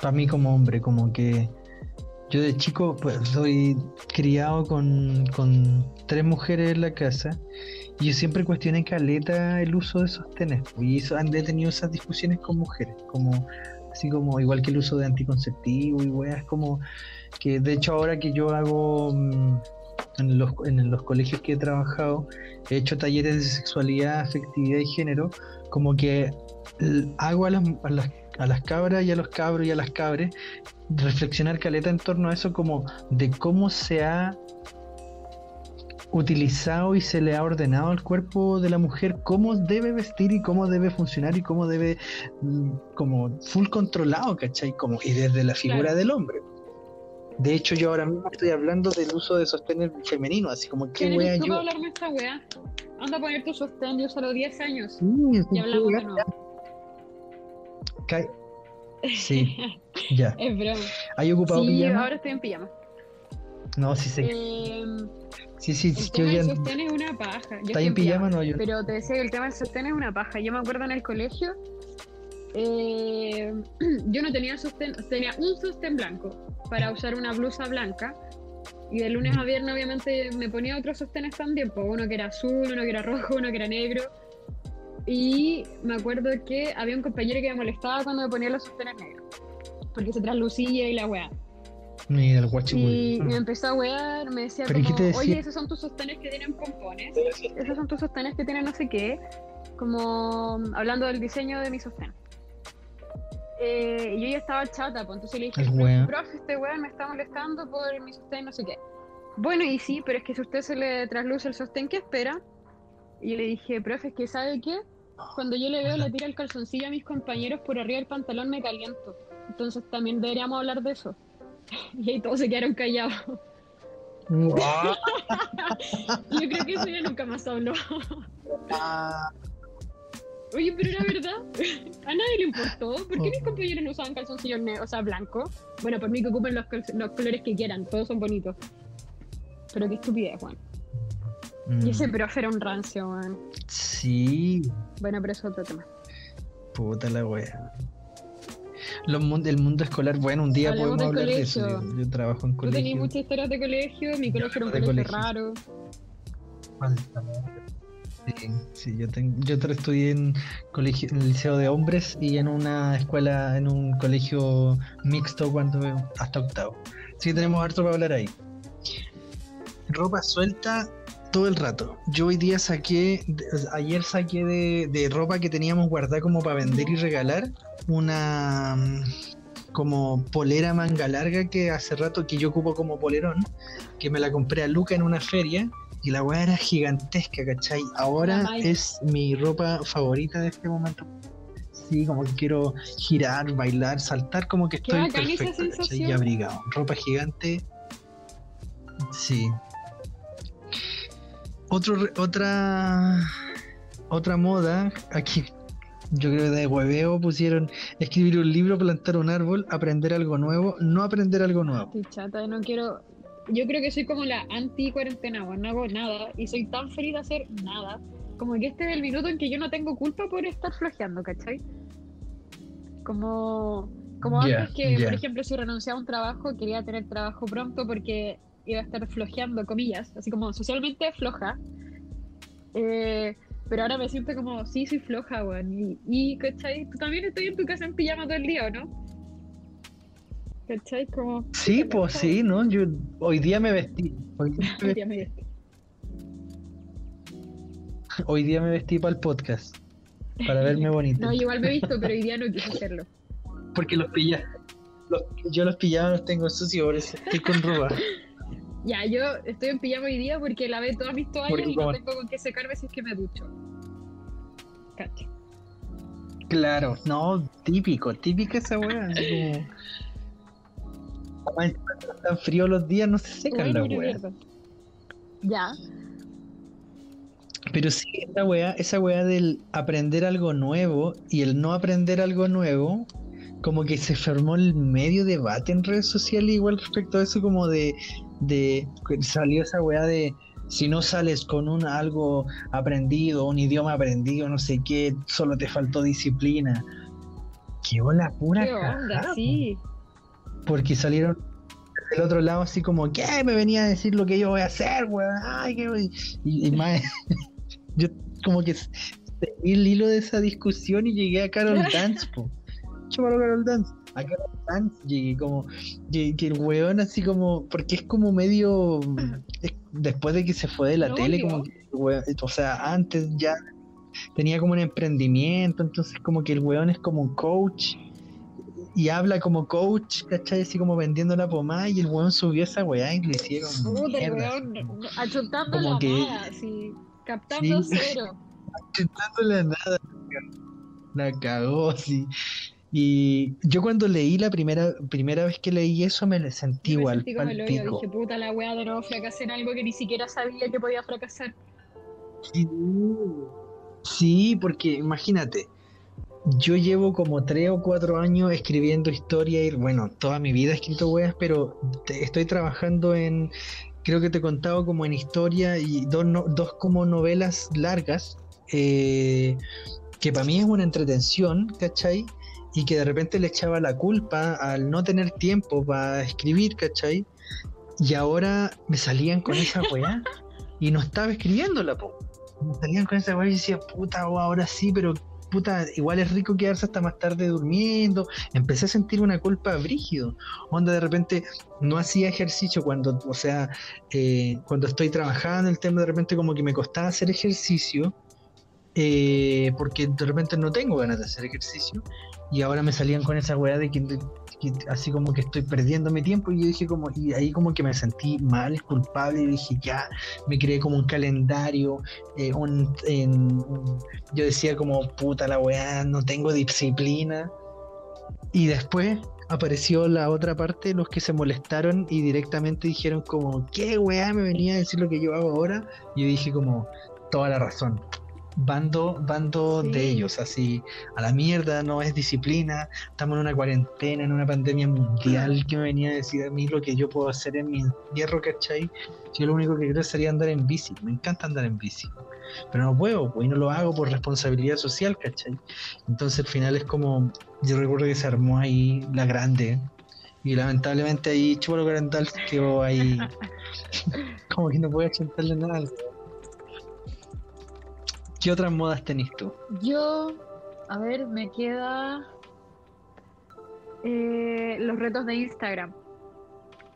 Para mí, como hombre, como que. Yo de chico, pues soy criado con, con tres mujeres en la casa. Y yo siempre cuestioné caleta el uso de sostenes. Y eso, han tenido esas discusiones con mujeres. Como. Así como, igual que el uso de anticonceptivo y weas, como que de hecho ahora que yo hago mm, en los, en los colegios que he trabajado, he hecho talleres de sexualidad, afectividad y género, como que hago a las, a las, a las cabras y a los cabros y a las cabres reflexionar caleta en torno a eso como de cómo se ha utilizado y se le ha ordenado al cuerpo de la mujer cómo debe vestir y cómo debe funcionar y cómo debe mm, como full controlado, ¿cachai? Como, y desde la figura Claro. del hombre. De hecho, yo ahora mismo estoy hablando del uso de sostén femenino, así como, ¿qué ¿Quién wea yo? para hablarme esta wea? Anda a poner tu sostén, yo solo 10 años. Sí, Y hablamos de nuevo. Sí, ya. Es broma. ¿Hay ocupado Sí, pijama? ahora estoy en pijama. No, sí sé. Eh, Sí, sí, el tema del sostén es una paja. Yo ¿Estás estoy en pijama? No, yo. Pero te decía que el tema del sostén es una paja. Yo me acuerdo en el colegio, eh, yo no tenía sostén, tenía un sostén blanco para usar una blusa blanca. Y de lunes a viernes, obviamente, me ponía otros sostenes también. Pues uno que era azul, uno que era rojo, uno que era negro. Y me acuerdo que había un compañero que me molestaba cuando me ponía los sostenes negros. Porque se traslucía y la weá. Mira, el guachi Y me empezó a wear, me decía ¿Pero y como, oye, esos son tus sostenes que tienen pompones, esos son tus sostenes que tienen no sé qué, como hablando del diseño de mi sostén. Eh, y yo ya estaba chata, pues entonces le dije, El "Profe, este weón me está molestando por mi sostén, no sé qué. Bueno, y sí, pero es que si usted se le trasluce el sostén, ¿qué espera? Y yo le dije, profe, es que ¿sabe qué? Cuando yo le veo le tira el calzoncillo a mis compañeros por arriba del pantalón me caliento. Entonces también deberíamos hablar de eso. Y ahí todos se quedaron callados. Ah, Yo creo que eso ya nunca más habló. Oye, pero era verdad. A nadie le importó. ¿Por qué mis compañeros no usaban calzoncillos negros, o sea, blancos? Bueno, por mí que ocupen los, los colores que quieran, todos son bonitos. Pero qué estupidez, Juan. Y ese mm, profe era un rancio, Juan. Sí, Bueno, pero eso es otro tema. puta la wea. Los mun- el mundo escolar, bueno, un día Hablemos podemos hablar de eso. colegio. Yo, yo trabajo en Tú tenías colegio. muchas historias de colegio, mi colegio era un colegio colegio. raro. Sí, sí, yo, tengo, yo estudié en, colegio, en el liceo de hombres y en una escuela, en un colegio mixto cuando hasta octavo. Así que tenemos harto para hablar ahí. Ropa suelta todo el rato. Yo hoy día saqué, ayer saqué de, de ropa que teníamos guardada como para vender y regalar una mm, como polera manga larga que hace rato que yo ocupo como polerón, que me la compré a Luca en una feria y la weá era gigantesca, ¿cachai? Ahora es mi ropa favorita de este momento. Sí, como que quiero girar, bailar, saltar, como que estoy perfecto, ¿cachai? Y abrigado. Ropa gigante. Sí. Otro, otra, otra moda, aquí yo creo que de hueveo pusieron escribir un libro, plantar un árbol, aprender algo nuevo, no aprender algo nuevo. Estoy chata, no quiero. Yo creo que soy como la anti-cuarentena, no hago nada y soy tan feliz de hacer nada. Como que este es el minuto en que yo no tengo culpa por estar flojeando, ¿cachai? Como, como antes que, por ejemplo, si renunciaba a un trabajo, quería tener trabajo pronto porque iba a estar flojeando, comillas, así como socialmente floja. Eh, pero ahora me siento como, sí, soy floja, weón. Y, y, ¿cachai? Tú también estoy en tu casa en pijama todo el día, ¿o no? ¿Cachai? Como... Sí, pues sí, ¿no? Yo hoy día me vestí. Hoy día me Hoy día me vestí. Hoy día me vestí para el podcast. Para verme bonito. No, igual me he visto, pero hoy día no quise hacerlo. Porque los pilla. los- yo los pillaba los tengo sucios, por eso estoy con ropa. Ya, yo estoy en pijama hoy día porque lavé todas mis toallas Porque y no tengo con qué secarme si es que me ducho. Cacha. Claro, no, típico, típica esa weá. Así como. Están fríos los días, no se secan Bueno, las weas. Ya. Pero sí, esa weá, esa weá del aprender algo nuevo y el no aprender algo nuevo, como que se formó el medio debate en redes sociales igual respecto a eso, como de, de salió esa weá de si no sales con un algo aprendido, un idioma aprendido, no sé qué, solo te faltó disciplina. Qué la pura ¿Qué onda? Sí. porque salieron del otro lado así como, ¿qué? Me venía a decir lo que yo voy a hacer, weón. Ay, qué voy-". Y, y más, yo como que seguí el hilo de esa discusión y llegué a Carol Dance, po. Chúpalo, Carol Dance. A llegué como, que, que el weón así como, porque es como medio, es- después de que se fue de la tele, como que, el weón- o sea, antes ya tenía como un emprendimiento, entonces como que el weón es como un coach y habla como coach, ¿cachai? Así como vendiendo la pomada y el weón subió esa weá y le hicieron Puta, mierda. weón, como, la que- nada, así, captando Sí. cero. nada. La cagó así. Y yo cuando leí la primera, primera vez que leí eso me sentí me igual, sentí pico. dije, puta la wea de nuevo fracasé en algo que ni siquiera sabía que podía fracasar. Sí. Sí, porque imagínate, yo llevo como tres o cuatro años escribiendo historia y bueno, toda mi vida he escrito weas, pero te- estoy trabajando en, creo que te he contado como en historia y dos, no- dos como novelas largas, eh, que para mí es una entretención, ¿cachai? Y que de repente le echaba la culpa al no tener tiempo para escribir, ¿cachai? Y ahora me salían con esa weá y no estaba escribiéndola, po. Me salían con esa weá y decía, puta, oh, ahora sí, pero puta, igual es rico quedarse hasta más tarde durmiendo. Empecé a sentir una culpa brígido. Onda, de repente no hacía ejercicio cuando, o sea, eh, cuando estoy trabajando, el tema de repente como que me costaba hacer ejercicio. eh, porque de repente no tengo ganas de hacer ejercicio y ahora me salían con esa weá de que, así como que estoy perdiendo mi tiempo y yo dije como y ahí como que me sentí mal, culpable y dije ya, me creé como un calendario, eh, un, en- yo decía como puta la weá, no tengo disciplina y después apareció la otra parte, los que se molestaron y directamente dijeron como, ¿qué weá me venía a decir lo que yo hago ahora? Y dije como, toda la razón. Bando, bando de ellos, así, a la mierda, no es disciplina, estamos en una cuarentena, en una pandemia mundial, que me venía a decir a mí lo que yo puedo hacer en mi encierro, ¿cachai? Yo lo único que quiero sería andar en bici, me encanta andar en bici, pero no puedo, pues y no lo hago por responsabilidad social, ¿cachai? Entonces al final es como, yo recuerdo que se armó ahí la grande, y lamentablemente ahí Chupalo Garandal quedó ahí, como que no puede chantarle nada. ¿Qué otras modas tenés tú? Yo, a ver, me queda eh, los retos de Instagram.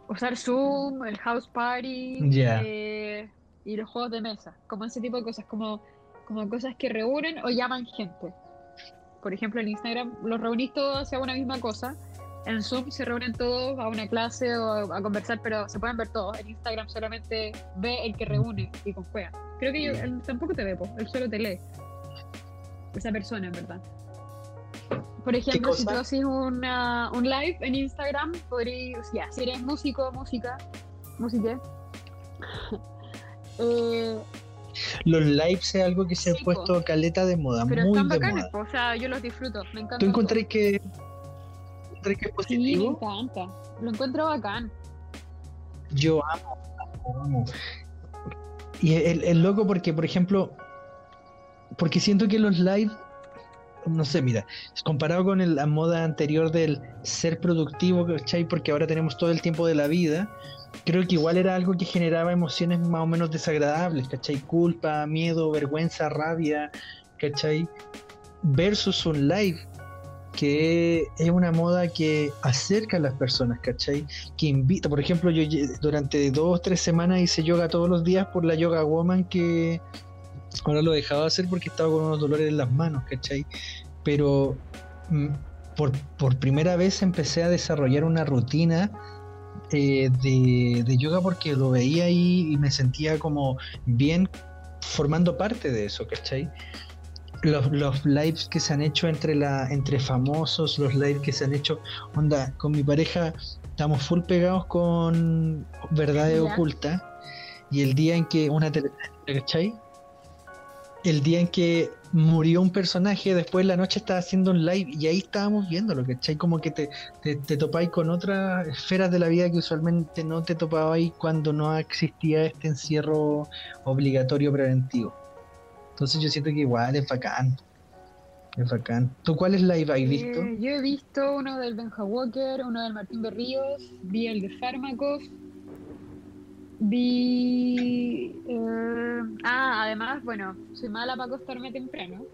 Usar Zoom, el house party eh, y los juegos de mesa, como ese tipo de cosas, como, como cosas que reúnen o llaman gente. Por ejemplo, en Instagram los reunís todos hacia una misma cosa. En Zoom se reúnen todos a una clase o a conversar, pero se pueden ver todos. En Instagram solamente ve el que reúne y conjuega. Creo que yo- él tampoco te ve, po, él solo te lee. Esa persona, en verdad. Por ejemplo, si tú haces una, un live en Instagram, podrías, ya, si eres músico, música, música, eh, Los lives es algo que se Sí, ha puesto caleta de moda, pero muy están de bacanes, moda. po, o sea, yo los disfruto, me encanta. ¿Tú encontrás que, encontrás que es Sí, me positivo? encanta, lo encuentro bacán. Yo amo, amo. Y el, el loco porque, por ejemplo, porque siento que los live, no sé, mira, comparado con el- la moda anterior del ser productivo, ¿cachai? Porque ahora tenemos todo el tiempo de la vida, creo que igual era algo que generaba emociones más o menos desagradables, ¿cachai? Culpa, miedo, vergüenza, rabia, ¿cachai? Versus un live, que es una moda que acerca a las personas, ¿cachai? que invita, por ejemplo, yo durante dos, tres semanas hice yoga todos los días por la yoga woman que ahora lo he dejado de hacer porque estaba con unos dolores en las manos, ¿cachai? Pero mm, por, por primera vez empecé a desarrollar una rutina eh, de, de yoga porque lo veía ahí y me sentía como bien formando parte de eso, ¿cachai? Los, los lives que se han hecho entre la entre famosos, los lives que se han hecho, onda, con mi pareja estamos full pegados con verdades ocultas y el día en que una ¿cachai? El día en que murió un personaje, después en la noche estaba haciendo un live y ahí estábamos viéndolo, ¿cachai? Como que te, te, te topáis con otras esferas de la vida que usualmente no te topabais cuando no existía este encierro obligatorio preventivo. Entonces yo siento que igual es bacán. Es bacán. ¿Tú cuáles live has visto? Eh, yo he visto uno del Benja Walker, uno del Martín Berríos, vi el de Fármacos, vi... eh, ah, además, bueno, soy mala para acostarme temprano.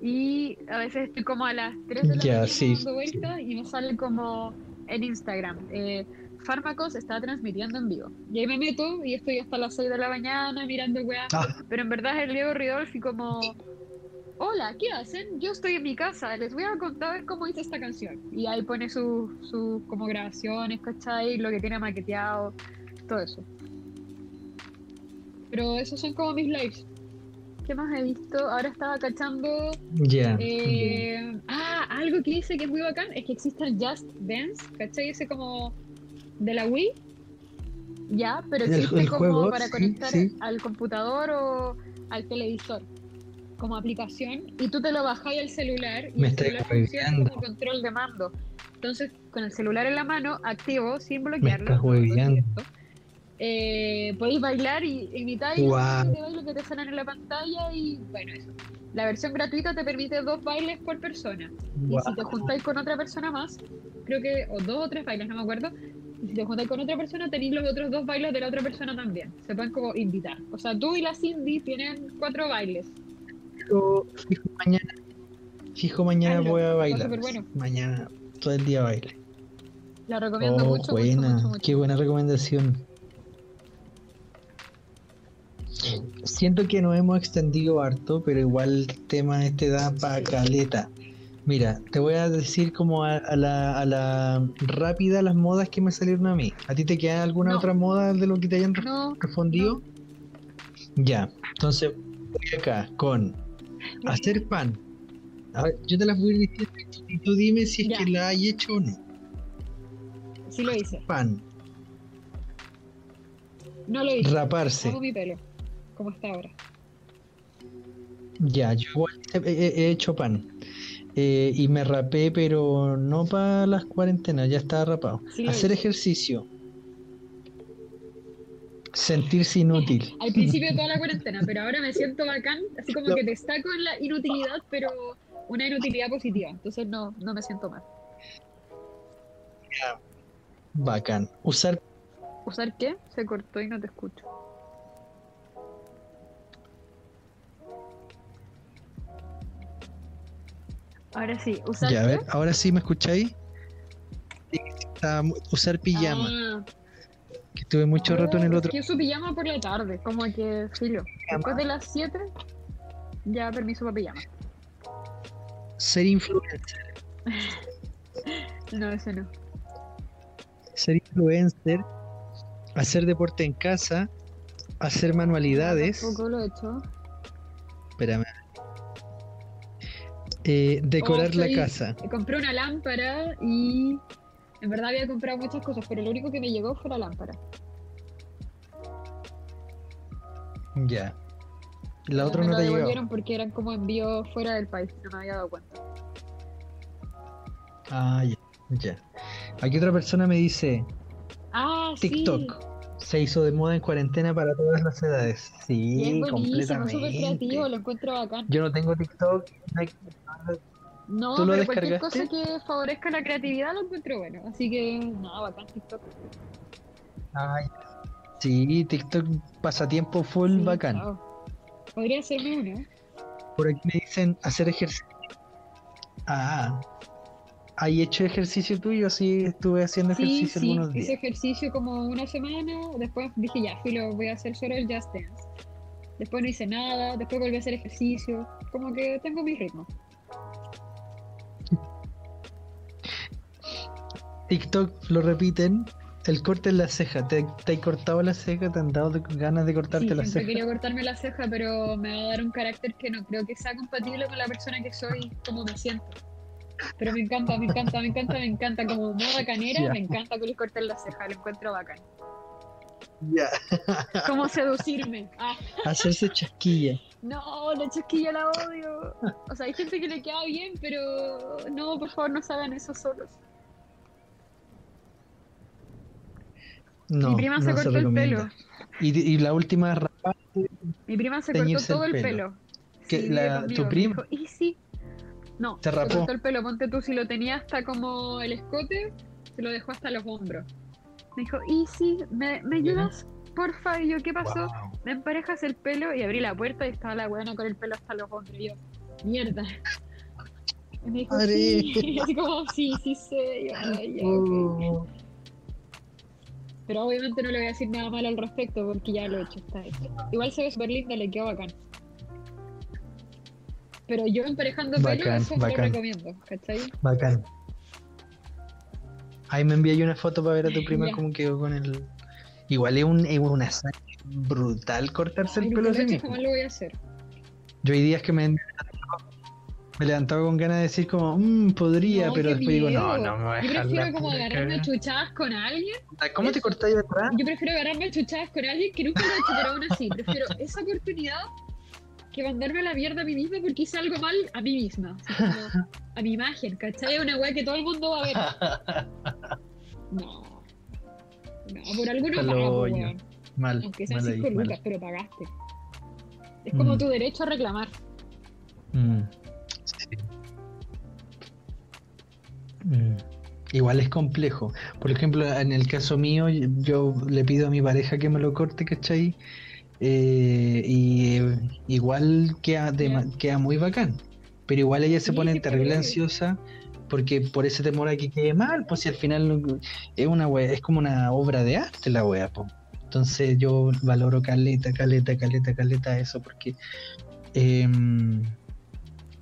Y a veces estoy como a las 3 de la mañana sí. dando vueltas y me sale como en Instagram. eh, Fármacos está transmitiendo en vivo. Y ahí me meto y estoy hasta las 6 de la mañana mirando weá. Ah, Pero en verdad es el Diego Ridolfi como... Hola, ¿qué hacen? Yo estoy en mi casa, les voy a contar cómo hice esta canción. Y ahí pone sus sus como grabaciones, ¿cachai? Lo que tiene maqueteado, todo eso. Pero esos son como mis lives. ¿Qué más he visto? Ahora estaba cachando... ya. eh, ah, algo que dice que es muy bacán es que existe el Just Dance, ¿cachai? Ese como de la Wii. Ya, pero existe el como juego, para sí, conectar sí. al computador o al televisor como aplicación y tú te lo bajáis al celular y Me el celular funciona como control de mando. Entonces, con el celular en la mano, activo, sin bloquearlo, eh, podéis bailar y imitar los baile que te salen en la pantalla y bueno, eso. La versión gratuita te permite dos bailes por persona. Y si te juntáis con otra persona más, creo que, o dos o tres bailes, no me acuerdo. Si te juntáis con otra persona, tenéis los otros dos bailes de la otra persona también. Se pueden como invitar. O sea, tú y la Cindy tienen cuatro bailes. Fijo, fijo mañana. Fijo mañana Hazlo, voy a bailar. bueno. Mañana todo el día baile. La recomiendo Oh, mucho, buena. mucho. Qué buena recomendación. Siento que nos hemos extendido harto, pero igual el tema este da para caleta. Mira, te voy a decir como a, a la, a la rápida las modas que me salieron a mí. ¿A ti te queda alguna No. otra moda de lo que te hayan No, respondido? Ya, entonces voy acá con hacer pan. A ver, yo te las voy a ir diciendo y tú dime si es Ya. que la hay hecho o no. sí lo hice. Pan, No lo hice. raparse. Hago mi pelo, como está ahora. Ya, yo igual he hecho pan. Eh, y me rapé, pero no para las cuarentenas, ya estaba rapado. Sí Hacer ejercicio. Sentirse inútil. Al principio de toda la cuarentena, pero ahora me siento bacán, así como No. que destaco en la inutilidad, pero una inutilidad positiva. Entonces no, no me siento mal. Bacán. Usar ¿Usar qué? Se cortó y no te escucho. Ahora sí, usar Ya, a ver, ahora sí me escucháis. Usar pijama, Ah, que estuve mucho rato en el otro. Que uso pijama por la tarde, como que filo. Después de las 7, ya permiso para pijama. Ser influencer. No, ese no. Ser influencer. Hacer deporte en casa. Hacer manualidades. Tampoco lo he hecho. Espérame. Eh, decorar Oh, la casa. Compré una lámpara y en verdad había comprado muchas cosas, pero lo único que me llegó fue la lámpara. Ya. La otra me no la te devolvieron porque eran como envíos fuera del país, no me había dado cuenta. Ah, ya. ya. Aquí otra persona me dice, Ah, TikTok sí. Se hizo de moda en cuarentena para todas las edades. Sí, es súper completamente. creativo, lo encuentro bacán. Yo no tengo TikTok. no ¿Tú lo pero cualquier cosa que favorezca la creatividad lo encuentro bueno. Así que, no, bacán TikTok. Ay, sí, TikTok pasatiempo full Sí, bacán. Podría serme uno. Por aquí me dicen hacer ejercicio. Ah, ¿hay hecho ejercicio tuyo? Sí, estuve haciendo Sí, ejercicio sí, algunos hice días. ejercicio como una semana, después dije ya, filo, voy a hacer solo el Just Dance. Después no hice nada, después volví a hacer ejercicio, como que tengo mi ritmo. TikTok lo repiten. El corte en la ceja. ¿Te, te has cortado la ceja? ¿Te han dado ganas de cortarte Sí, la ceja? quería cortarme la ceja, pero me va a dar un carácter que no creo que sea compatible con la persona que soy, como me siento. Pero me encanta, me encanta, me encanta, me encanta. Como moda canera, me encanta que les corten la ceja, lo encuentro bacán. Ya. ¿Cómo seducirme? Ah, Hacerse chasquilla. no, la chasquilla la odio. O sea, hay gente que le queda bien, pero no, por favor, no se hagan eso solos. No, Mi prima se no cortó el pelo. Y, y la última rapa, Mi prima se cortó el todo el pelo. pelo. ¿Qué, Sí, la- tu prima? dijo, ¿Y sí? No, ¿Te se rapó? cortó el pelo. Ponte tú, si lo tenía hasta como el escote, se lo dejó hasta los hombros. Me dijo, ¿y sí? ¿Me, me ayudas? Porfa. Y yo, ¿qué pasó? Wow. Me emparejas el pelo y abrí la puerta y estaba la buena con el pelo hasta los hombros. Y yo, mierda. Y me dijo, sí. Así como, sí, sí sé. Oh, Pero obviamente no le voy a decir nada malo al respecto porque ya lo he hecho, está hecho. Igual se ve súper linda, le quedó bacán. Pero yo emparejando pelo, Bacán, eso no lo bacán. recomiendo, ¿cachai? bacán. Ahí me envié una foto para ver a tu prima cómo quedó con el. Igual es, un, es una brutal cortarse el Ay, pelo nunca lo así jamás lo voy a hacer. Yo hay días que me, me levantaba con ganas de decir como, "Mm, podría, No, pero después digo, no, miedo. no me voy a Yo prefiero como agarrarme a cagada". chuchadas con alguien. ¿Cómo te cortáis atrás? Yo prefiero agarrarme chuchadas con alguien que nunca lo he hecho, pero aún así. Prefiero esa oportunidad que mandarme a la mierda a mí misma porque hice algo mal a mí misma. como a mi imagen, ¿cachai? Es una weá que todo el mundo va a ver. No. No, por alguno hoyo. weón. Mal, Aunque sean mal ahí, 5 mal. lucas, pero pagaste. Es como Mm. tu derecho a reclamar. Mm, sí. Mm, Igual es complejo. Por ejemplo, en el caso mío, yo le pido a mi pareja que me lo corte, ¿cachai? Eh, y eh, igual queda, de queda muy bacán. Pero igual ella se pone sí, terrible ansiosa porque por ese temor a que quede mal, pues si al final es una wea- es como una obra de arte la wea, pues. Entonces yo valoro caleta, caleta, caleta, caleta eso porque em,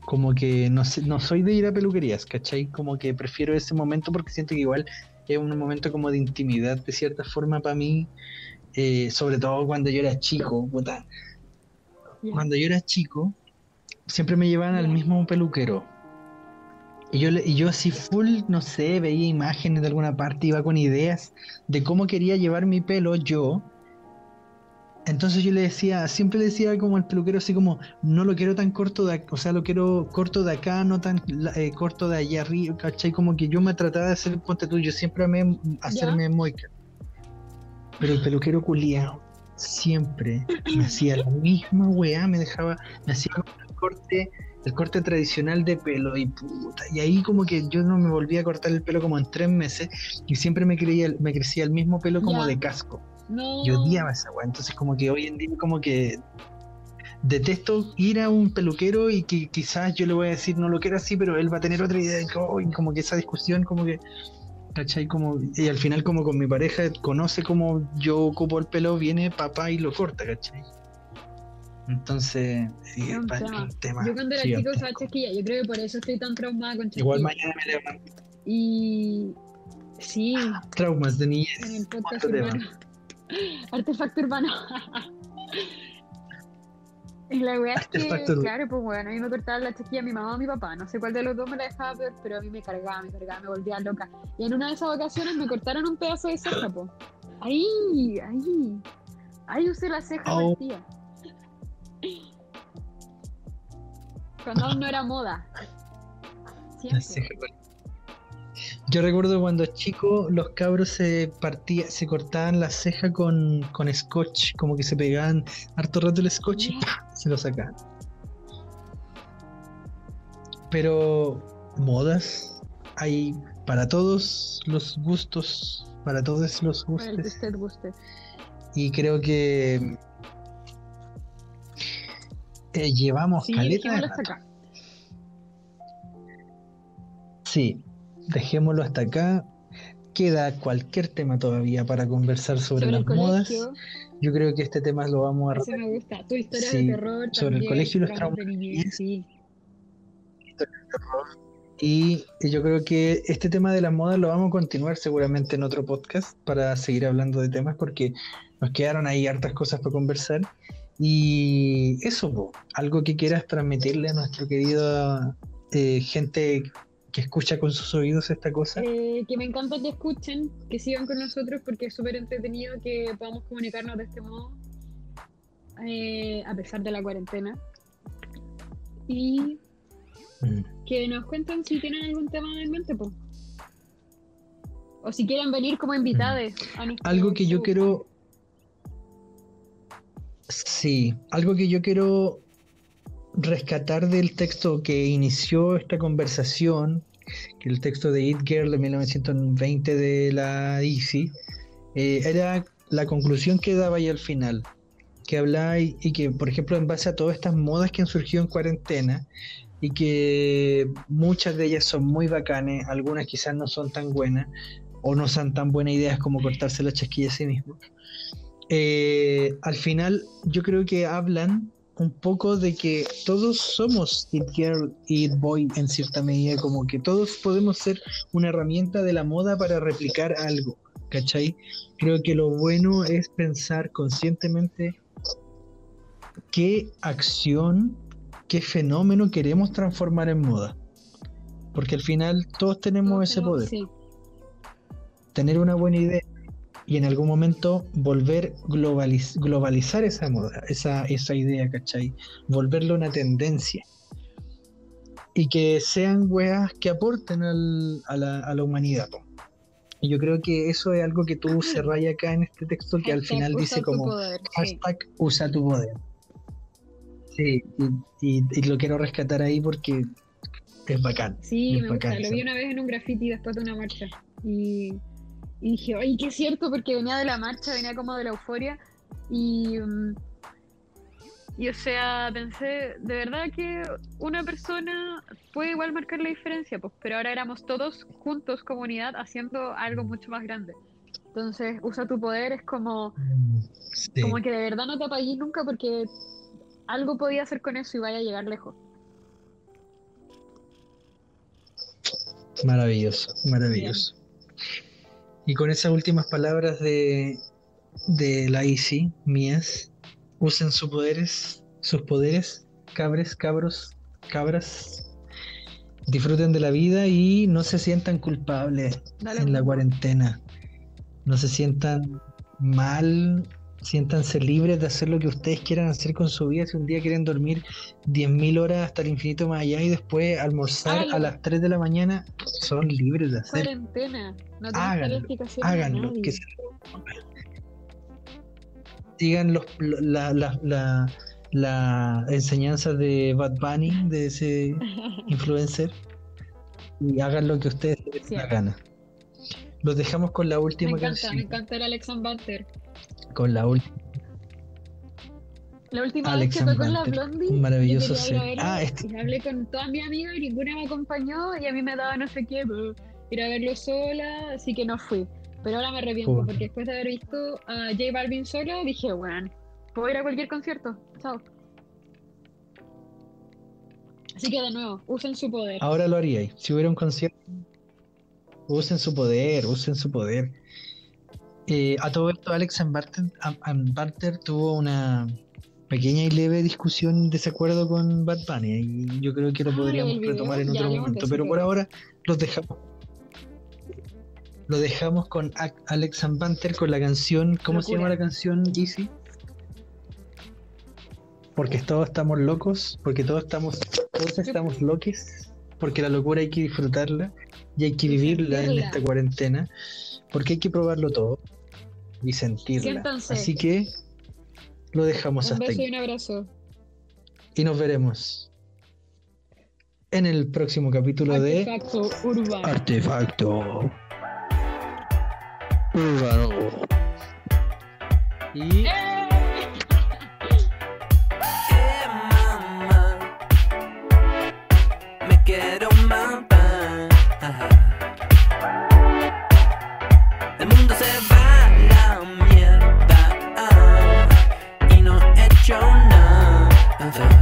como que no, no soy de ir a peluquerías, ¿cachai? Como que prefiero ese momento porque siento que igual es un momento como de intimidad de cierta forma para mí, eh, sobre todo cuando yo era chico, puta. Ya. Cuando yo era chico, siempre me llevaban al Ya. mismo peluquero. Y yo, y yo así full, no sé, veía imágenes de alguna parte, iba con ideas de cómo quería llevar mi pelo yo. Entonces yo le decía, siempre le decía como al peluquero así como, no lo quiero tan corto de acá, o sea, lo quiero corto de acá, no tan eh, corto de allá arriba, ¿cachai? Como que yo me trataba de hacer, ponte tú, yo siempre amé hacerme moica. Pero el peluquero culiao siempre me hacía la misma weá, me dejaba, me hacía el corte, el corte tradicional de pelo y puta, y ahí como que yo no me volví a cortar el pelo como en tres meses y siempre me creía, me crecía el mismo pelo como de casco. No. Yo odiaba esa weá, entonces como que hoy en día como que detesto ir a un peluquero y que quizás yo le voy a decir no lo quiero así, pero él va a tener otra idea y y como que esa discusión como que ¿cachai? Como, y al final como con mi pareja conoce cómo yo ocupo el pelo, viene papá y lo corta, ¿cachai? Entonces, sí, Es un pa- tema. un tema Yo cuando era chico usaba chasquilla. Yo creo que por eso estoy tan traumada con chasquilla. Igual mañana me levanto Y. Sí, traumas de niñez. en el podcast Otro tema. urbano. Artefacto urbano. Y la wea es que, claro, pues bueno, a mí me cortaba la chasquilla mi mamá o mi papá. No sé cuál de los dos me la dejaba peor, pero a mí me cargaba, me cargaba, me volvía loca. Y en una de esas vacaciones me cortaron un pedazo de ceja, po. Ahí, ahí. Ahí usé la ceja Oh. partida. Cuando aún no era moda. La Siempre. ceja con- Yo recuerdo cuando chico los cabros se partía, se cortaban la ceja con, con scotch, como que se pegaban harto rato el scotch y se lo sacaban. Pero modas hay para todos los gustos, para todos los gustos. usted guste. Y creo que eh, llevamos Sí, caleta de rato. Sí, dejémoslo hasta acá. Queda cualquier tema todavía para conversar sobre, Sobre las modas. Yo creo que este tema lo vamos a ese me gusta. Tu historia Sí, de terror sobre el colegio y los traumas de. Y yo creo que este tema de las modas lo vamos a continuar seguramente en otro podcast para seguir hablando de temas porque nos quedaron ahí hartas cosas para conversar. Y eso, po, algo que quieras transmitirle a nuestro querido eh, gente que escucha con sus oídos esta cosa. Eh, que me encanta que escuchen, que sigan con nosotros porque es súper entretenido que podamos comunicarnos de este modo, eh, a pesar de la cuarentena. Y Mm. que nos cuenten si tienen algún tema en mente, po. O si quieren venir como invitados a nuestro Algo que yo quiero. Sí, algo que yo quiero rescatar del texto que inició esta conversación, que el texto de It Girl de 1920 de la Easy, eh, era la conclusión que daba ahí al final, que hablaba y, y que, por ejemplo, en base a todas estas modas que han surgido en cuarentena, y que muchas de ellas son muy bacanes, algunas quizás no son tan buenas, o no son tan buenas ideas como cortarse la chasquilla a sí mismo. Eh, al final, yo creo que hablan un poco de que todos somos It Girl y It Boy en cierta medida, como que todos podemos ser una herramienta de la moda para replicar algo, ¿cachai? Creo que lo bueno es pensar conscientemente qué acción, qué fenómeno queremos transformar en moda. Porque al final todos tenemos Todos ese tenemos- poder sí. tener una buena idea y en algún momento volver globaliz- globalizar esa moda, esa, esa idea, ¿cachai? Volverlo una tendencia. Y que sean weas que aporten al- a, la, a la humanidad. po. Y yo creo que eso es algo que tú cerrás acá en este texto que al Hashtag final dice como poder, sí. hashtag usa tu poder. Sí, y, y- y lo quiero rescatar ahí porque es bacán. Sí, es me gusta. bacán Lo esa vi una vez en un graffiti después de una marcha. Y, y dije, ay, qué cierto, porque venía de la marcha, venía como de la euforia. Y, mm, y o sea, pensé, de verdad que una persona puede igual marcar la diferencia, pues, pero ahora éramos todos juntos, comunidad, haciendo algo mucho más grande. Entonces, usa tu poder, es como, Sí. como que de verdad no te apagues nunca porque algo podía hacer con eso y vaya a llegar lejos. Maravilloso, maravilloso. Y con esas últimas palabras de, de la mías, usen sus poderes, sus poderes, cabres, cabros, cabras, disfruten de la vida y no se sientan culpables Dale en la cuarentena. No se sientan mal, siéntanse libres de hacer lo que ustedes quieran hacer con su vida. Si un día quieren dormir 10.000 horas hasta el infinito más allá y después almorzar a las 3 de la mañana, son libres de hacer. Cuarentena. No Háganlo, Háganlo. Que se- Sigan los, lo- la, la, la, la enseñanza de Bad Bunny, de ese influencer, y hagan lo que ustedes les Cierto. gana. Los dejamos con la Me última encanta, canción. me encanta el Alex Banter. Con la última. La última Alex vez que tocó la Blondie, un maravilloso a ser. verlo, Ah, este- y hablé con todas mis amigas y ninguna me acompañó y a mí me daba no sé qué, ir a verlo sola, así que no fui. Pero ahora me arrepiento porque después de haber visto a J Balvin solo, dije, bueno, puedo ir a cualquier concierto. Chao. Así que de nuevo, usen su poder. Ahora lo haríais. Si hubiera un concierto, usen su poder, usen su poder. Eh, a todo esto, Alex Ambarter, Am- Ambarter tuvo una pequeña y leve discusión, desacuerdo con Bad Bunny. Y yo creo que lo podríamos retomar en otro momento. Pero por ahora los dejamos. Lo dejamos con Alex Ambarter con la canción. ¿Cómo se llama la canción, Easy? Porque todos estamos locos, porque todos estamos, todos estamos loques, porque la locura hay que disfrutarla y hay que vivirla en esta cuarentena, porque hay que probarlo todo y sentirla. Siéntanse. Así que lo dejamos Un hasta beso y aquí un abrazo. y nos veremos en el próximo capítulo de Artefacto urbano. Artefacto Urbano. Y ¡Eh! forever.